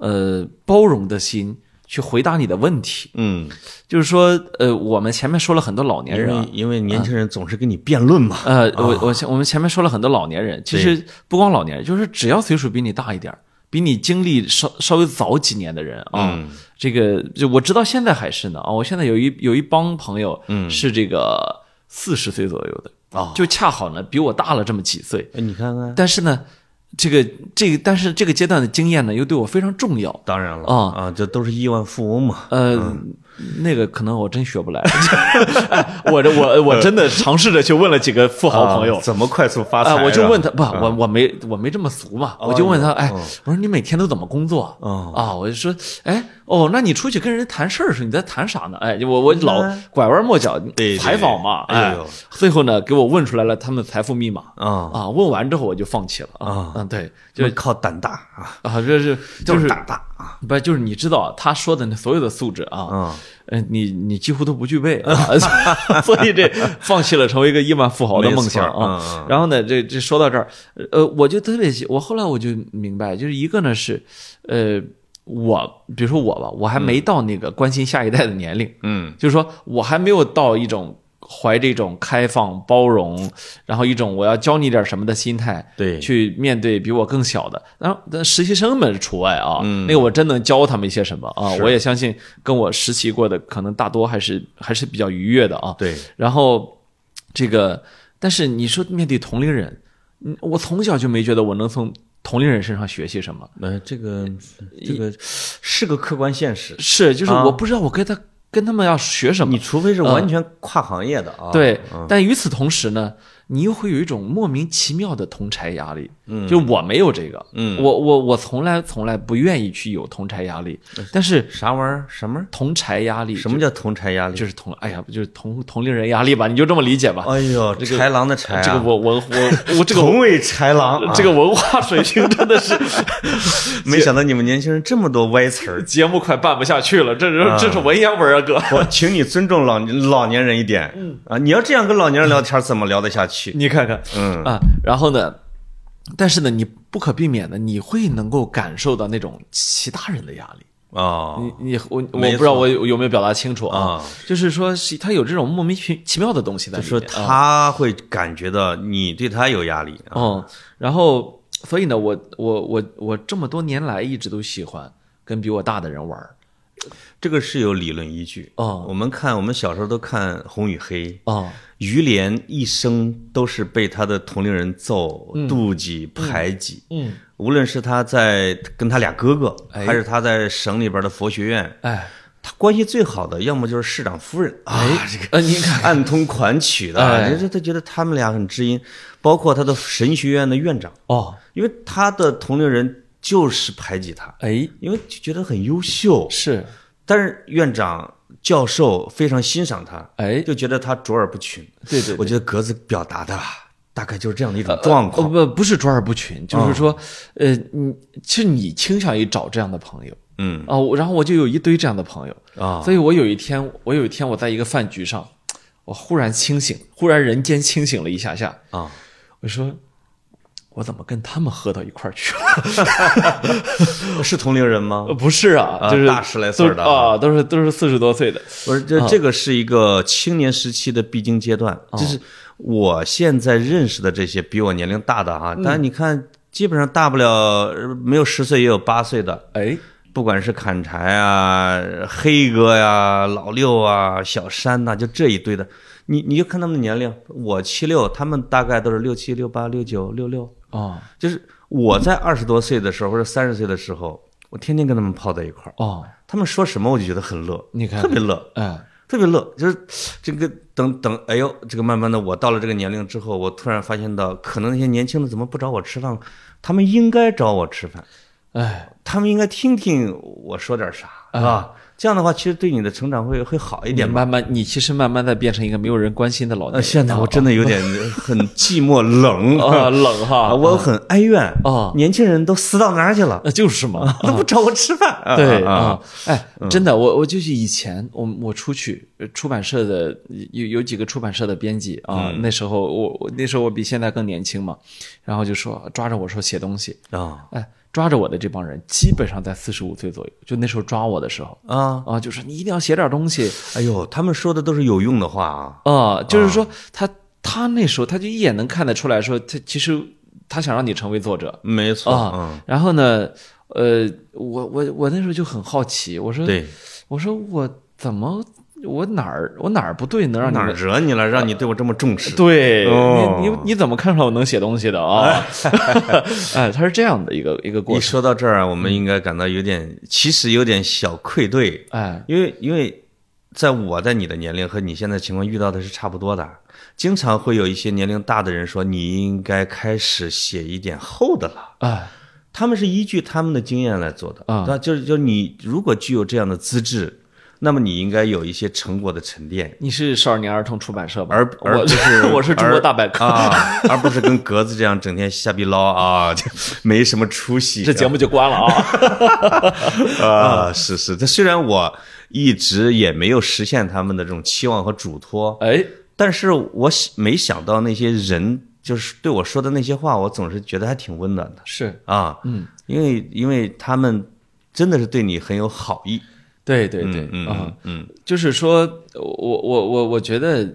呃包容的心去回答你的问题。嗯，就是说，呃，我们前面说了很多老年人啊。为，因为年轻人总是跟你辩论嘛。呃，我我前我们前面说了很多老年人，其实不光老年人，就是只要岁数比你大一点比你经历稍稍微早几年的人啊，这个就我知道现在还是呢啊，我现在有一有一帮朋友，嗯，是这个四十岁左右的啊就恰好呢比我大了这么几岁，哎，你看看，但是呢，这个这个但是这个阶段的经验呢又对我非常重要，当然了啊。啊，这都是亿万富翁嘛。呃，那个可能我真学不来，哎我这我我真的尝试着去问了几个富豪朋友。啊，怎么快速发财？啊，我就问他，不，我我没我没这么俗嘛，我就问他，哎，我说你每天都怎么工作？哦啊，我就说，哎，哦，那你出去跟人谈事儿的时候，你在谈啥呢？哎，我我老拐弯抹角采访嘛，哎哎，最后呢，给我问出来了他们财富密码。啊，啊，问完之后我就放弃了。啊嗯，对，就就是靠胆大。啊，啊，这是就是胆大。啊，不就是你知道他说的那所有的素质啊，嗯。呃，你你几乎都不具备啊，所以这放弃了成为一个亿万富豪的梦想啊。然后呢，这这说到这儿，呃，我就特别，我后来我就明白，就是一个呢是，呃，我比如说我吧，我还没到那个关心下一代的年龄，嗯。就是说我还没有到一种怀这种开放包容，然后一种我要教你点什么的心态，对。去面对比我更小的。然后但实习生们除外啊，嗯。那个我真能教他们一些什么啊，我也相信跟我实习过的可能大多还是还是比较愉悦的啊。对，然后这个，但是你说面对同龄人，嗯我从小就没觉得我能从同龄人身上学习什么。呃，这个这个是个客观现实，是，就是啊我不知道我跟他跟他们要学什么你。除非是完全跨行业的啊，对嗯，但与此同时呢，你又会有一种莫名其妙的同柴压力。嗯，就我没有这个，嗯，我我我从来从来不愿意去有同柴压力，但是啥玩意儿？什么同柴压力？什么叫同柴压力？就是同，哎呀，不就是同同龄人压力吧？你就这么理解吧。哎呦，这个豺狼的豺，这个我我我我这个 同为豺狼，这个文化水平真的是，没想到你们年轻人这么多歪词儿，节目快办不下去了，这是这是文言文啊，哥。我请你尊重老老年人一点，嗯啊，你要这样跟老年人聊天，怎么聊得下去？你看看，嗯啊，然后呢？但是呢，你不可避免的，你会能够感受到那种其他人的压力啊！你你我我不知道我有没有表达清楚啊？就是说，是他有这种莫名其妙的东西在里面，说他会感觉到你对他有压力。嗯，然后所以呢，我我我我这么多年来一直都喜欢跟比我大的人玩。这个是有理论依据哦。我们看，我们小时候都看《红与黑》哦。于连一生都是被他的同龄人揍、妒忌、排挤。嗯，无论是他在跟他俩哥哥，还是他在省里边的佛学院，哎，他关系最好的，要么就是市长夫人啊，这个暗通款曲的，就是他觉得他们俩很知音。包括他的神学院的院长哦，因为他的同龄人就是排挤他，哎，因为就觉得很优秀是。但是院长、教授非常欣赏他，哎，就觉得他卓尔不群。对对，我觉得格子表达的大概就是这样的一种状况。不，不是卓尔不群，就是说，呃，你其实你倾向于找这样的朋友，嗯。啊，然后我就有一堆这样的朋友。啊，所以我有一天，我有一天我在一个饭局上，我忽然清醒，忽然人间清醒了一下下。啊，我说。我怎么跟他们喝到一块儿去了？是同龄人吗？不是啊，就是大十来岁的啊，都是都是四十多岁的。不是，这这个是一个青年时期的必经阶段。就是我现在认识的这些比我年龄大的哈，但是你看，基本上大不了没有十岁也有八岁的。哎，不管是砍柴啊、黑哥呀、老六啊、小山呐，就这一堆的，你你就看他们的年龄，我七六，他们大概都是六七、六八、六九、六六。哦，就是我在二十多岁的时候或者三十岁的时候，我天天跟他们泡在一块儿。哦，他们说什么我就觉得很乐，你看特别乐，哎，特别乐。就是这个等等，哎呦，这个慢慢的我到了这个年龄之后，我突然发现到，可能那些年轻的怎么不找我吃饭？他们应该找我吃饭，哎，他们应该听听我说点啥，啊。这样的话，其实对你的成长会会好一点。慢慢，你其实慢慢在变成一个没有人关心的老年人。现在我真的有点很寂寞冷 啊，冷哈，我很哀怨啊。年轻人都死到哪儿去了？那 就是嘛，都不找我吃饭。对啊，哎，真的，我我就是以前我我出去出版社的有有几个出版社的编辑啊，那时候我我那时候我比现在更年轻嘛，然后就说抓着我说写东西啊，哎。抓着我的这帮人，基本上在四十五岁左右。就那时候抓我的时候，啊啊，就是你一定要写点东西。哎呦，他们说的都是有用的话啊。啊，就是说他他那时候他就一眼能看得出来说，他其实他想让你成为作者。没错啊。然后呢，呃，我我我那时候就很好奇，我说，对，我说我怎么。我哪儿我哪儿不对，能让你哪儿惹你了，让你对我这么重视？对你你你怎么看出来我能写东西的啊？哎，他是这样的一个一个过程。一说到这儿啊，我们应该感到有点，其实有点小愧对。哎，因为因为在我在你的年龄和你现在情况遇到的是差不多的，经常会有一些年龄大的人说你应该开始写一点厚的了。哎，他们是依据他们的经验来做的啊，就是就你如果具有这样的资质。那么你应该有一些成果的沉淀。你是少年儿童出版社吧？而而不是我是中国大百科啊，而不是跟格子这样整天瞎逼唠啊，就没什么出息。这节目就关了啊！啊，是是，这虽然我一直也没有实现他们的这种期望和嘱托，哎，但是我没想到那些人就是对我说的那些话，我总是觉得还挺温暖的。是啊，嗯，因为因为他们真的是对你很有好意。对对对，嗯嗯，就是说，我我我我觉得，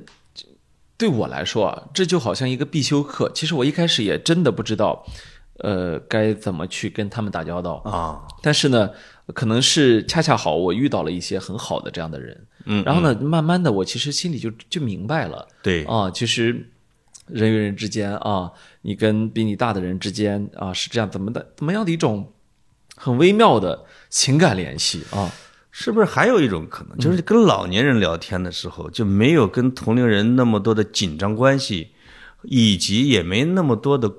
对我来说啊，这就好像一个必修课。其实我一开始也真的不知道，呃，该怎么去跟他们打交道啊。但是呢，可能是恰恰好我遇到了一些很好的这样的人，嗯，然后呢，慢慢的我其实心里就就明白了，对啊，其实人与人之间啊，你跟比你大的人之间啊，是这样怎么的怎么样的一种很微妙的情感联系啊。是不是还有一种可能，就是跟老年人聊天的时候，就没有跟同龄人那么多的紧张关系，以及也没那么多的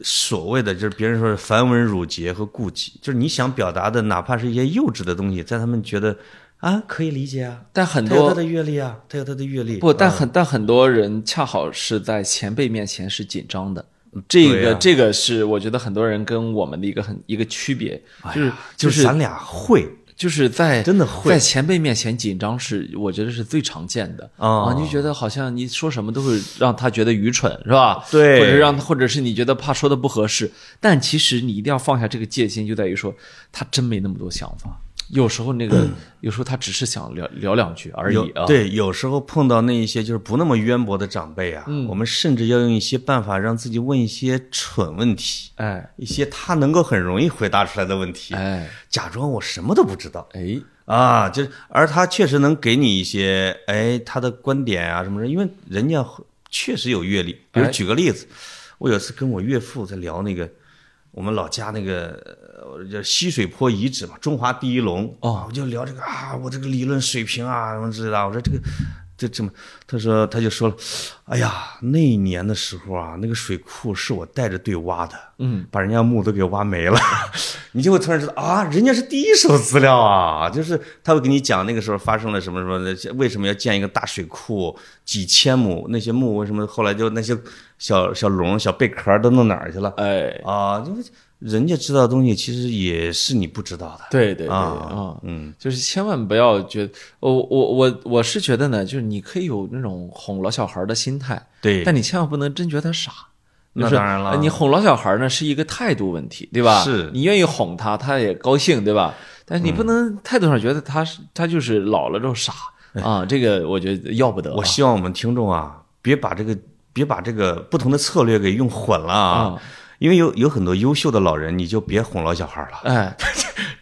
所谓的就是别人说的繁文缛节和顾忌，就是你想表达的，哪怕是一些幼稚的东西，在他们觉得啊可以理解啊，但很多他有他的阅历啊，他有他的阅历。不，但啊很但很多人恰好是在前辈面前是紧张的。这个、这个是我觉得很多人跟我们的一个很一个区别，就是、就是咱俩会就是在真的会。在前辈面前紧张是我觉得是最常见的。哦啊，你就觉得好像你说什么都会让他觉得愚蠢是吧？对。或者让或者是你觉得怕说的不合适，但其实你一定要放下这个戒心，就在于说他真没那么多想法。有时候那个，有时候他只是想聊聊两句而已啊。，对，有时候碰到那一些就是不那么渊博的长辈啊，嗯我们甚至要用一些办法让自己问一些蠢问题，哎一些他能够很容易回答出来的问题，哎假装我什么都不知道。哎，啊，就是，而他确实能给你一些，哎，他的观点啊什么的，因为人家确实有阅历。比如哎举个例子，我有次跟我岳父在聊那个我们老家那个呃叫西水坡遗址嘛，中华第一龙。哦我就聊这个啊，我这个理论水平啊什么之类的。我说这个这这么，他说他就说了，哎呀，那一年的时候啊，那个水库是我带着队挖的，嗯，把人家墓都给挖没了，你就会突然知道啊，人家是第一手资料啊，就是他会给你讲那个时候发生了什么什么，为什么要建一个大水库，几千亩那些墓为什么后来就那些小小龙、小贝壳都弄哪儿去了哎，啊？因为人家知道的东西其实也是你不知道的对对对啊啊，嗯，就是千万不要觉得，我我我我是觉得呢，就是你可以有那种哄老小孩的心态，对，但你千万不能真觉得他傻。那当然了呃你哄老小孩呢是一个态度问题，对吧？是你愿意哄他，他也高兴，对吧？但是你不能态度上觉得他是他就是老了之后傻 啊，这个我觉得要不得啊。我希望我们听众啊，别把这个别把这个不同的策略给用混了啊。啊，因为有有很多优秀的老人，你就别哄老小孩了，哎，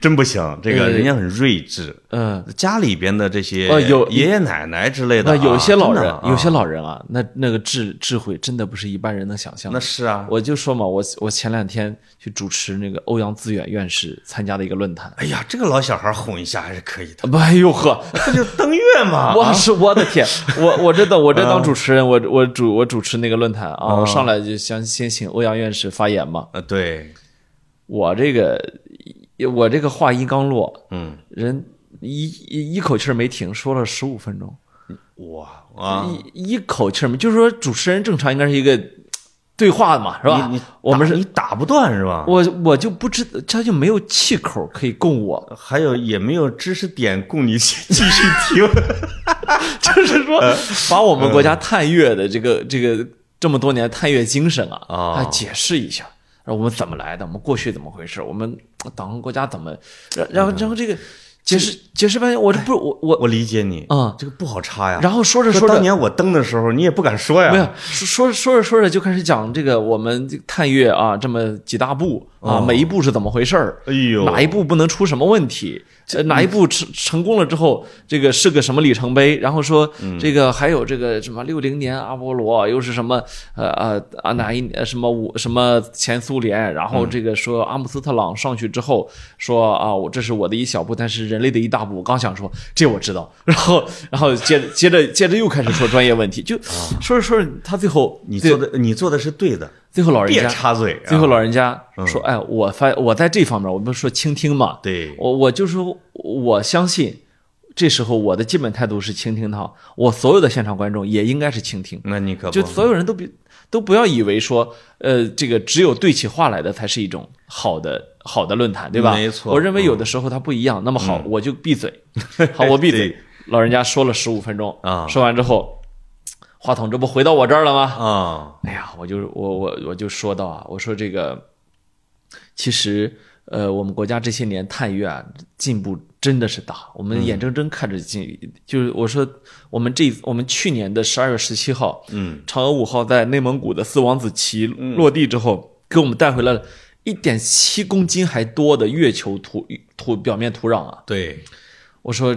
真不行。这个呃人家很睿智，嗯，家里边的这些呃有爷爷奶奶之类的啊，那有些老人，啊有些老人啊，那那个智智慧真的不是一般人能想象的那。是啊。我就说嘛，我我前两天去主持那个欧阳自远院士参加的一个论坛，哎呀，这个老小孩哄一下还是可以的，不，哎呦呵，这就登月嘛。啊我是我的天，我我这当我这当主持人，我我主我主持那个论坛啊，我上来就想先请欧阳院士发言嘛。呃，对，我这个我这个话音刚落，嗯，人一一一口气儿没停，说了十五分钟，哇啊，一一口气儿没，就是说主持人正常应该是一个对话嘛，是吧？你你我们是，你打不断是吧？我我就不知他就没有气口可以供我，还有也没有知识点供你继继续听。就是说呃把我们国家探月的这个这个这么多年探月精神啊，哦啊解释一下。然后我们怎么来的？我们过去怎么回事？我们党和国家怎么？然然后然后这个解释解释半天，我这不是我我我理解你，嗯这个不好插呀。然后说着说着当年我登的时候，你也不敢说呀。没有说说说着说着就开始讲这个我们探月啊，这么几大步啊，每一步是怎么回事儿？哎呦，哪一步不能出什么问题？呃哪一步成成功了之后，这个是个什么里程碑？然后说嗯这个还有这个什么六零年阿波罗又是什么呃呃啊哪一呃什么五什么前苏联？然嗯后这个说阿姆斯特朗上去之后说啊我这是我的一小步，但是人类的一大步。我刚想说这我知道，然后然后接着接着接着又开始说专业问题，就说着说着他最后你做的你做的是对的，别最后老人家插嘴啊。最后老人家说哎我发我在这方面我们说倾听嘛。对，我我就说，我相信，这时候我的基本态度是倾听他，我所有的现场观众也应该是倾听，那你可不就所有人都别都不要以为说，呃，这个只有对起话来的才是一种好的好的论坛，对吧？没错我认为有的时候它不一样。那么好，我就闭嘴，好，我闭嘴。老人家说了十五分钟啊说完之后，话筒这不回到我这儿了吗？啊，哎呀，我就我我我就说到啊，我说这个，其实呃，我们国家这些年探月啊，进步真的是大，我们眼睁睁看着进，就是我说我们这我们去年的十二月十七号，嗯，嫦娥五号在内蒙古的四王子旗落地之后，给我们带回来了一点七公斤还多的月球土土表面土壤啊，对，我说。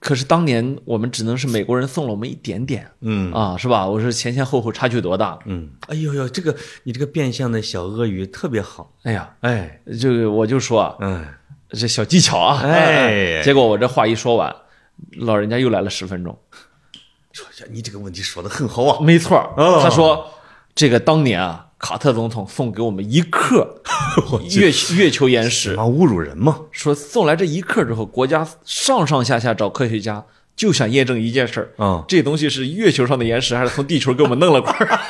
可是当年我们只能是美国人送了我们一点点，嗯。啊，是吧？我说前前后后差距多大？嗯，哎呦呦，这个你这个变相的小鳄鱼特别好，哎呀，哎，这个我就说啊，嗯，这小技巧啊，哎。结果我这话一说完，老人家又来了十分钟。说呀，你这个问题说的很好啊，没错他说这个当年啊，卡特总统送给我们一克 月月球岩石，啊侮辱人嘛！说送来这一克之后，国家上上下下找科学家，就想验证一件事儿，嗯，这东西是月球上的岩石，还是从地球给我们弄了块儿？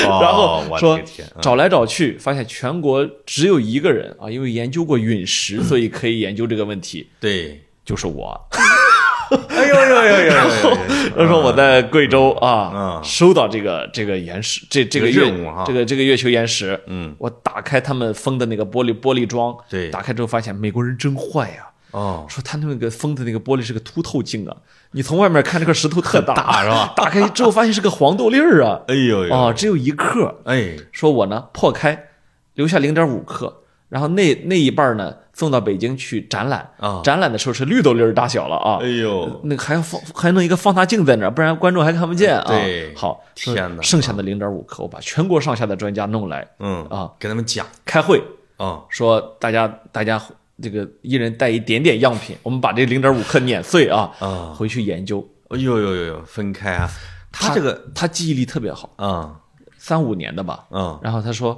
然后说找来找去，发现全国只有一个人啊，因为研究过陨石，所以可以研究这个问题，对，就是我。哎呦呦呦呦！他说我在贵州啊，收到这个这个岩石，这这个月这个这个月球岩石，嗯，我打开他们封的那个玻璃玻璃装，对打开之后发现美国人真坏呀。哦，说他那个封的那个玻璃是个凸透镜啊，你从外面看这块石头特大，是吧？打开之后发现是个黄豆粒儿啊，哎呦呦！啊，只有一克。哎，说我呢破开，留下零点五克，然后那那一半呢送到北京去展览。啊。展览的时候是绿豆粒儿大小了啊，哎呦，那个还要放还弄一个放大镜在那儿，不然观众还看不见啊。对。好，天哪。剩下的零点五克，我把全国上下的专家弄来。嗯。啊，给他们讲。开会，啊，说大家大家这个一人带一点点样品，我们把这零点五克碾碎啊，啊回去研究。哎呦呦呦呦，分开啊！他这个他记忆力特别好，啊三五年的吧，嗯，然后他说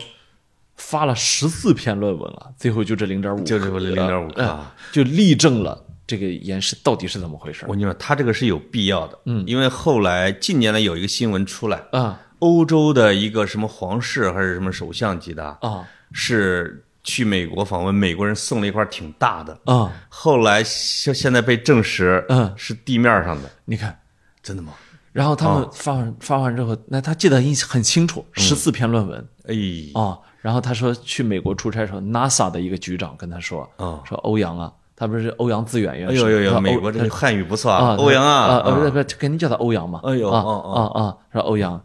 发了十四篇论文了，最后就这零点五，就这个0.5克呃就例证了这个岩石到底是怎么回事。我跟你说，他这个是有必要的，嗯，因为后来近年来有一个新闻出来，啊。欧洲的一个什么皇室还是什么首相级的，啊。是去美国访问，美国人送了一块挺大的，啊！后来现现在被证实，嗯。是地面上的，你看，真的吗？然后他们发完、发完之后，那他记得印很清楚，十四篇论文。哎，啊、然后他说去美国出差的时候，NASA 的一个局长跟他说，嗯说欧阳啊，他不是欧阳自远院士，哎呦呦呦，说美国这个汉语不错啊，欧阳啊，啊，呃，不不是，肯定叫他欧阳嘛。哎呦啊哦啊啊！说欧阳，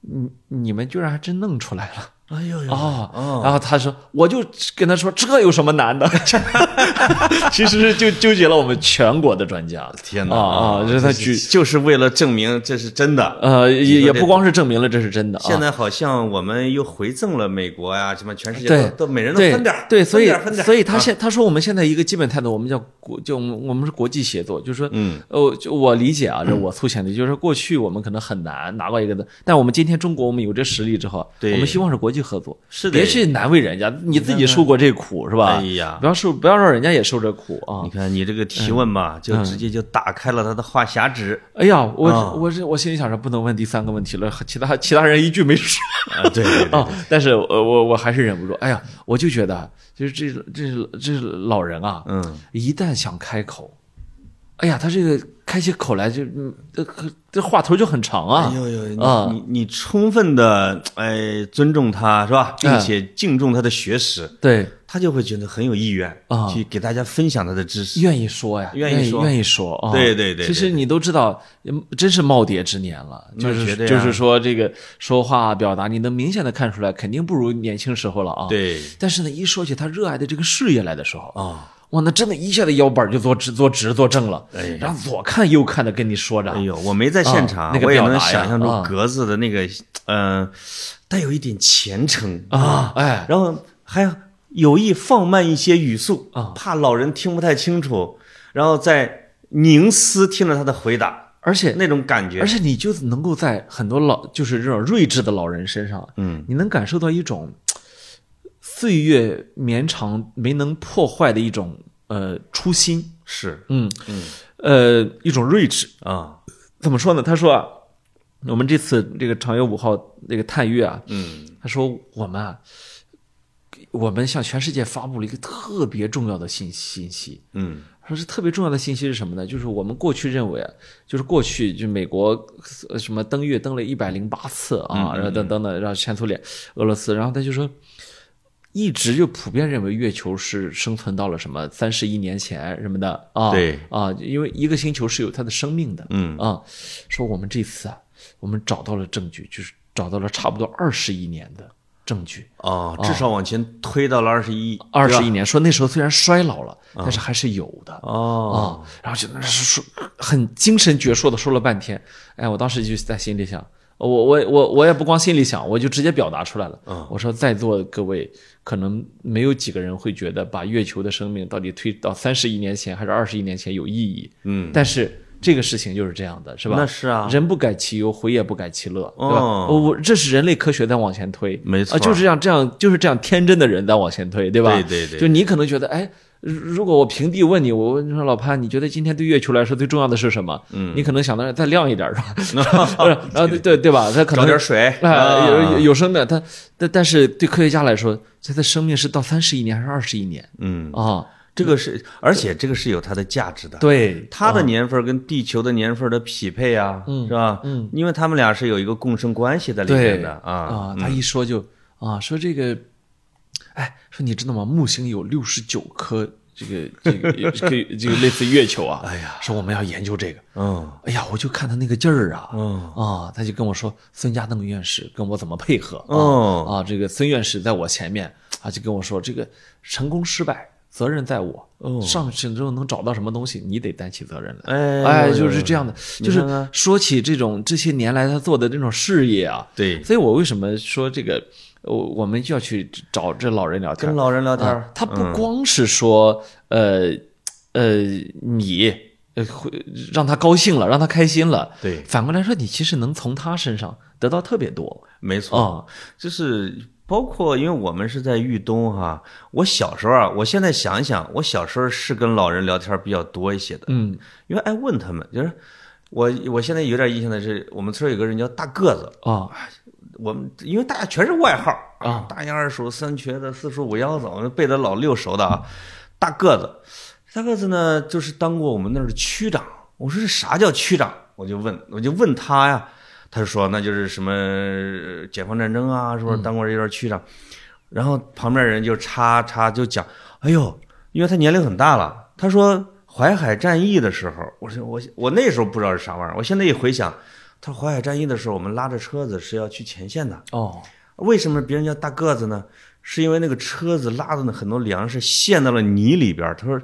你你们居然还真弄出来了哎呦呦，啊！哦然后他说，我就跟他说，这有什么难的？其实是就纠结了我们全国的专家。天哪啊啊！就是他举就是为了证明这是真的。呃，也也不光是证明了这是真的啊。现在好像我们又回赠了美国呀，什么全世界对都都每人都分点儿对，所以所以他啊现他说我们现在一个基本态度，我们叫国就我们是国际协作，就是说，嗯，呃，就我理解啊，这我粗浅的，就是过去我们可能很难拿到一个的，但我们今天中国我们有这实力之后，对我们希望是国际合作，是的。别去难为人家，你自己受过这苦是吧？哎呀。不要受，不要让人家也受这苦啊。你！看你这个提问吧，就直接就打开了他的话匣子哎呀，我啊。我是我心里想着不能问第三个问题了，其他其他人一句没说。啊，对 啊，但是呃，我我还是忍不住。哎呀，我就觉得，就是这这这老人啊，嗯，一旦想开口，哎呀，他这个开起口来就，嗯，这这话头就很长啊。哎呦呦，啊。你你你充分的哎尊重他是吧，并且敬重他的学识，对，他就会觉得很有意愿啊。去给大家分享他的知识。愿意说呀，愿愿意说。愿意说啊。对对对对其实你都知道，嗯真是耄耋之年了，就是就是说这个说话表达，你能明显的看出来，肯定不如年轻时候了啊。。对。但是呢，一说起他热爱的这个事业来的时候，啊，哇，那真的一下子腰板儿就坐直、坐直、坐正了，哎然后左看右看的跟你说着，哎呦，我没在现场，啊那个我也能想象出啊。格子的那个，嗯、带有一点虔诚啊，哎，然后还有意放慢一些语速啊怕老人听不太清楚，然后在凝思听着他的回答，而且那种感觉而，且你就能够在很多老就是这种睿智的老人身上，嗯，你能感受到一种岁月绵长没能破坏的一种呃初心，是嗯嗯呃一种睿智。啊，怎么说呢？他说啊，我们这次这个长月五号那个探月啊，嗯他说我们啊，我们向全世界发布了一个特别重要的信信息。嗯说是特别重要的信息是什么呢？就是我们过去认为啊，就是过去就美国呃什么登月登了一百零八次啊，然后等等等，然后前苏联、俄罗斯，然后他就说，一直就普遍认为月球是生存到了什么三十亿年前什么的啊，对。啊，因为一个星球是有它的生命的，嗯。啊，说我们这次啊，我们找到了证据，就是找到了差不多二十亿年的证据，啊，至少往前推到了二十一，二十亿年，说那时候虽然衰老了，但是还是有的。哦，啊，然后就说很精神矍铄的说了半天，哎，我当时就在心里想，我我我我也不光心里想，我就直接表达出来了。嗯我说在座各位可能没有几个人会觉得把月球的生命到底推到三十亿年前还是二十亿年前有意义，嗯，但是这个事情就是这样的，是吧？那是啊，人不改其忧，回也不改其乐，对吧？哦我我这是人类科学在往前推，没错啊，就是这样，这样就是这样天真的人在往前推，对吧？对对对就你可能觉得，哎，如如果我平地问你，我问你说老潘，你觉得今天对月球来说最重要的是什么？嗯，你可能想到再亮一点，是吧？然后对对对吧？他可能找点水哎，啊有有有生命，他但但是对科学家来说，他的生命是到三十亿年还是二十亿年嗯，啊？这个是，而且这个是有它的价值的。对，它的年份跟地球的年份的匹配啊，是吧？嗯，因为他们俩是有一个共生关系在里面对的啊啊，他一说就啊，说这个，哎，说你知道吗？木星有六十九颗这个这个这个这个类似月球啊，哎呀，说我们要研究这个。嗯哎呀，我就看他那个劲儿啊，嗯啊，他就跟我说孙家栋院士跟我怎么配合啊、哦啊，这个孙院士在我前面啊，就跟我说这个成功失败责任在我，哦上去之后能找到什么东西，你得担起责任来。哎哎，就是这样的，就是说起这种这些年来他做的这种事业啊，对，所以我为什么说这个，我我们就要去找这老人聊天跟？老人聊天啊，他不光是说，呃呃，你呃会让他高兴了，让他开心了，对。反过来说，你其实能从他身上得到特别多。没错，啊。就是包括因为我们是在豫东哈，我小时候啊，我现在想一想，我小时候是跟老人聊天比较多一些的，嗯。因为爱问他们，就是我我现在有点印象的是，我们村有个人叫大个子，啊我们因为大家全是外号啊，大雁二鼠三瘸子四鼠五腰子，我们背的老六熟的啊。大个子，大个子呢，就是当过我们那儿的区长。我说这啥叫区长？我就问，我就问他呀，他就说那就是什么呃解放战争啊，是不是当过一段区长？然后旁边人就插插就讲，哎呦，因为他年龄很大了，他说淮海战役的时候，我说我我那时候不知道是啥玩意儿，我现在一回想，他说淮海战役的时候，我们拉着车子是要去前线的，哦为什么别人叫大个子呢？是因为那个车子拉的那很多粮食陷到了泥里边儿。他说，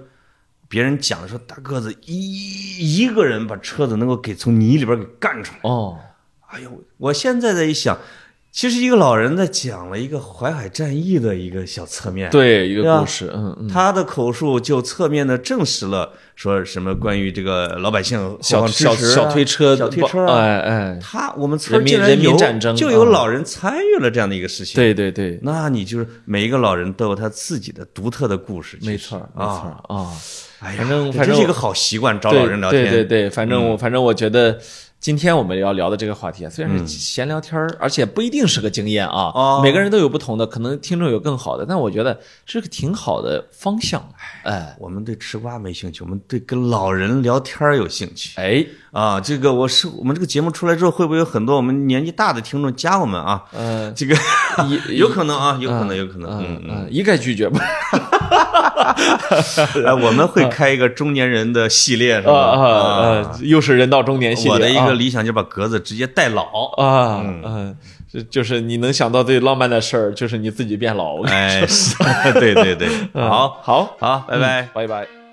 别人讲说大个子一一个人把车子能够给从泥里边儿给干出来。哦，哎呦，我现在在一想，其实一个老人在讲了一个淮海战役的一个小侧面。对，一个故事，嗯嗯，他的口述就侧面的证实了说什么关于这个老百姓小小小推车，小推车啊，哎哎，他我们村竟然有战争就有啊老人参与了这样的一个事情。对对对，那你就是每一个老人都有他自己的独特的故事，没错没错啊。啊。哎呀，反正这反正这是一个好习惯，找老人聊天。嗯对对对，反正我、反正我觉得今天我们要聊的这个话题啊，虽然是闲聊天儿，而且不一定是个经验啊，哦每个人都有不同的，可能听众有更好的，但我觉得是个挺好的方向。哎我们对吃瓜没兴趣，我们对跟老人聊天儿有兴趣哎，啊。这个我是我们这个节目出来之后，会不会有很多我们年纪大的听众加我们啊？呃，这个一 有可能啊，有可能，有可能。嗯嗯嗯，嗯，一概拒绝吧。哎，我们会开一个中年人的系列，是啊吧？啊啊！又是人到中年系列。我的一啊个理想就是把格子直接带老。啊，嗯，这就是你能想到最浪漫的事儿，就是你自己变老。哎，是对对对，嗯好，好，好，拜拜。拜拜。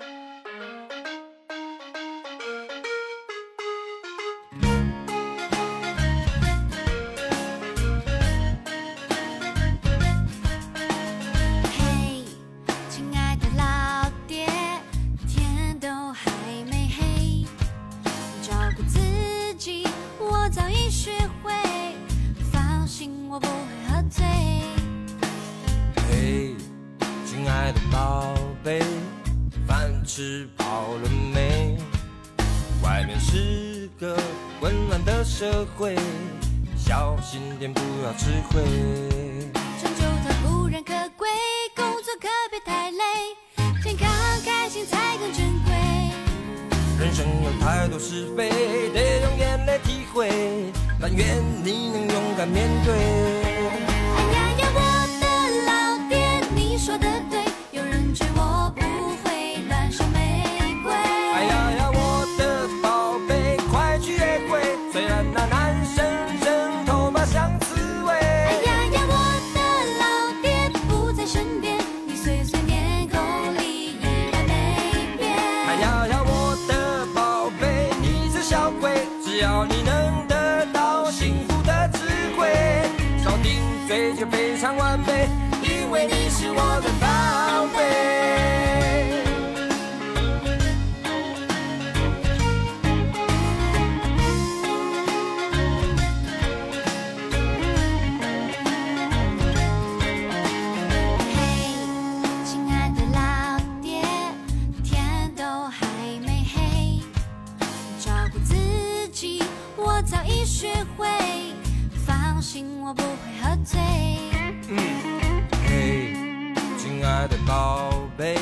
宝贝，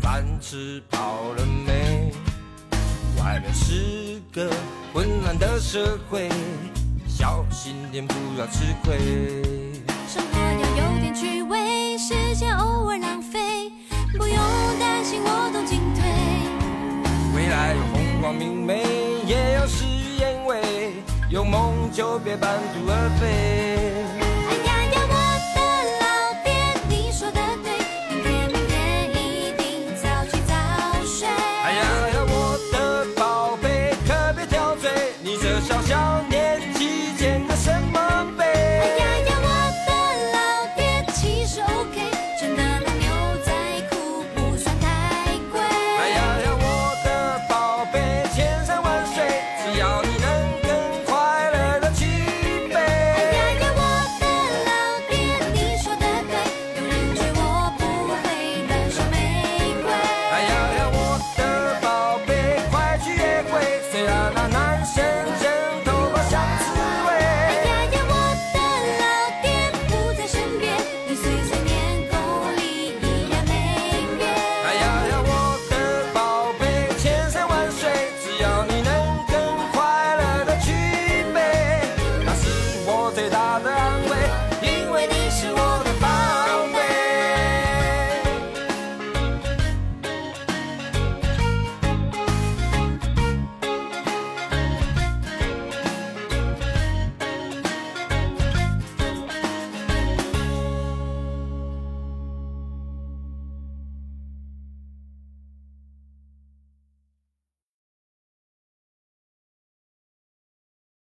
饭吃饱了没？外面是个混乱的社会，小心点，不要吃亏。生活要有点趣味，时间偶尔浪费，不用担心。我懂进退，未来有红光明媚，也有失意。因为有梦，就别半途而废。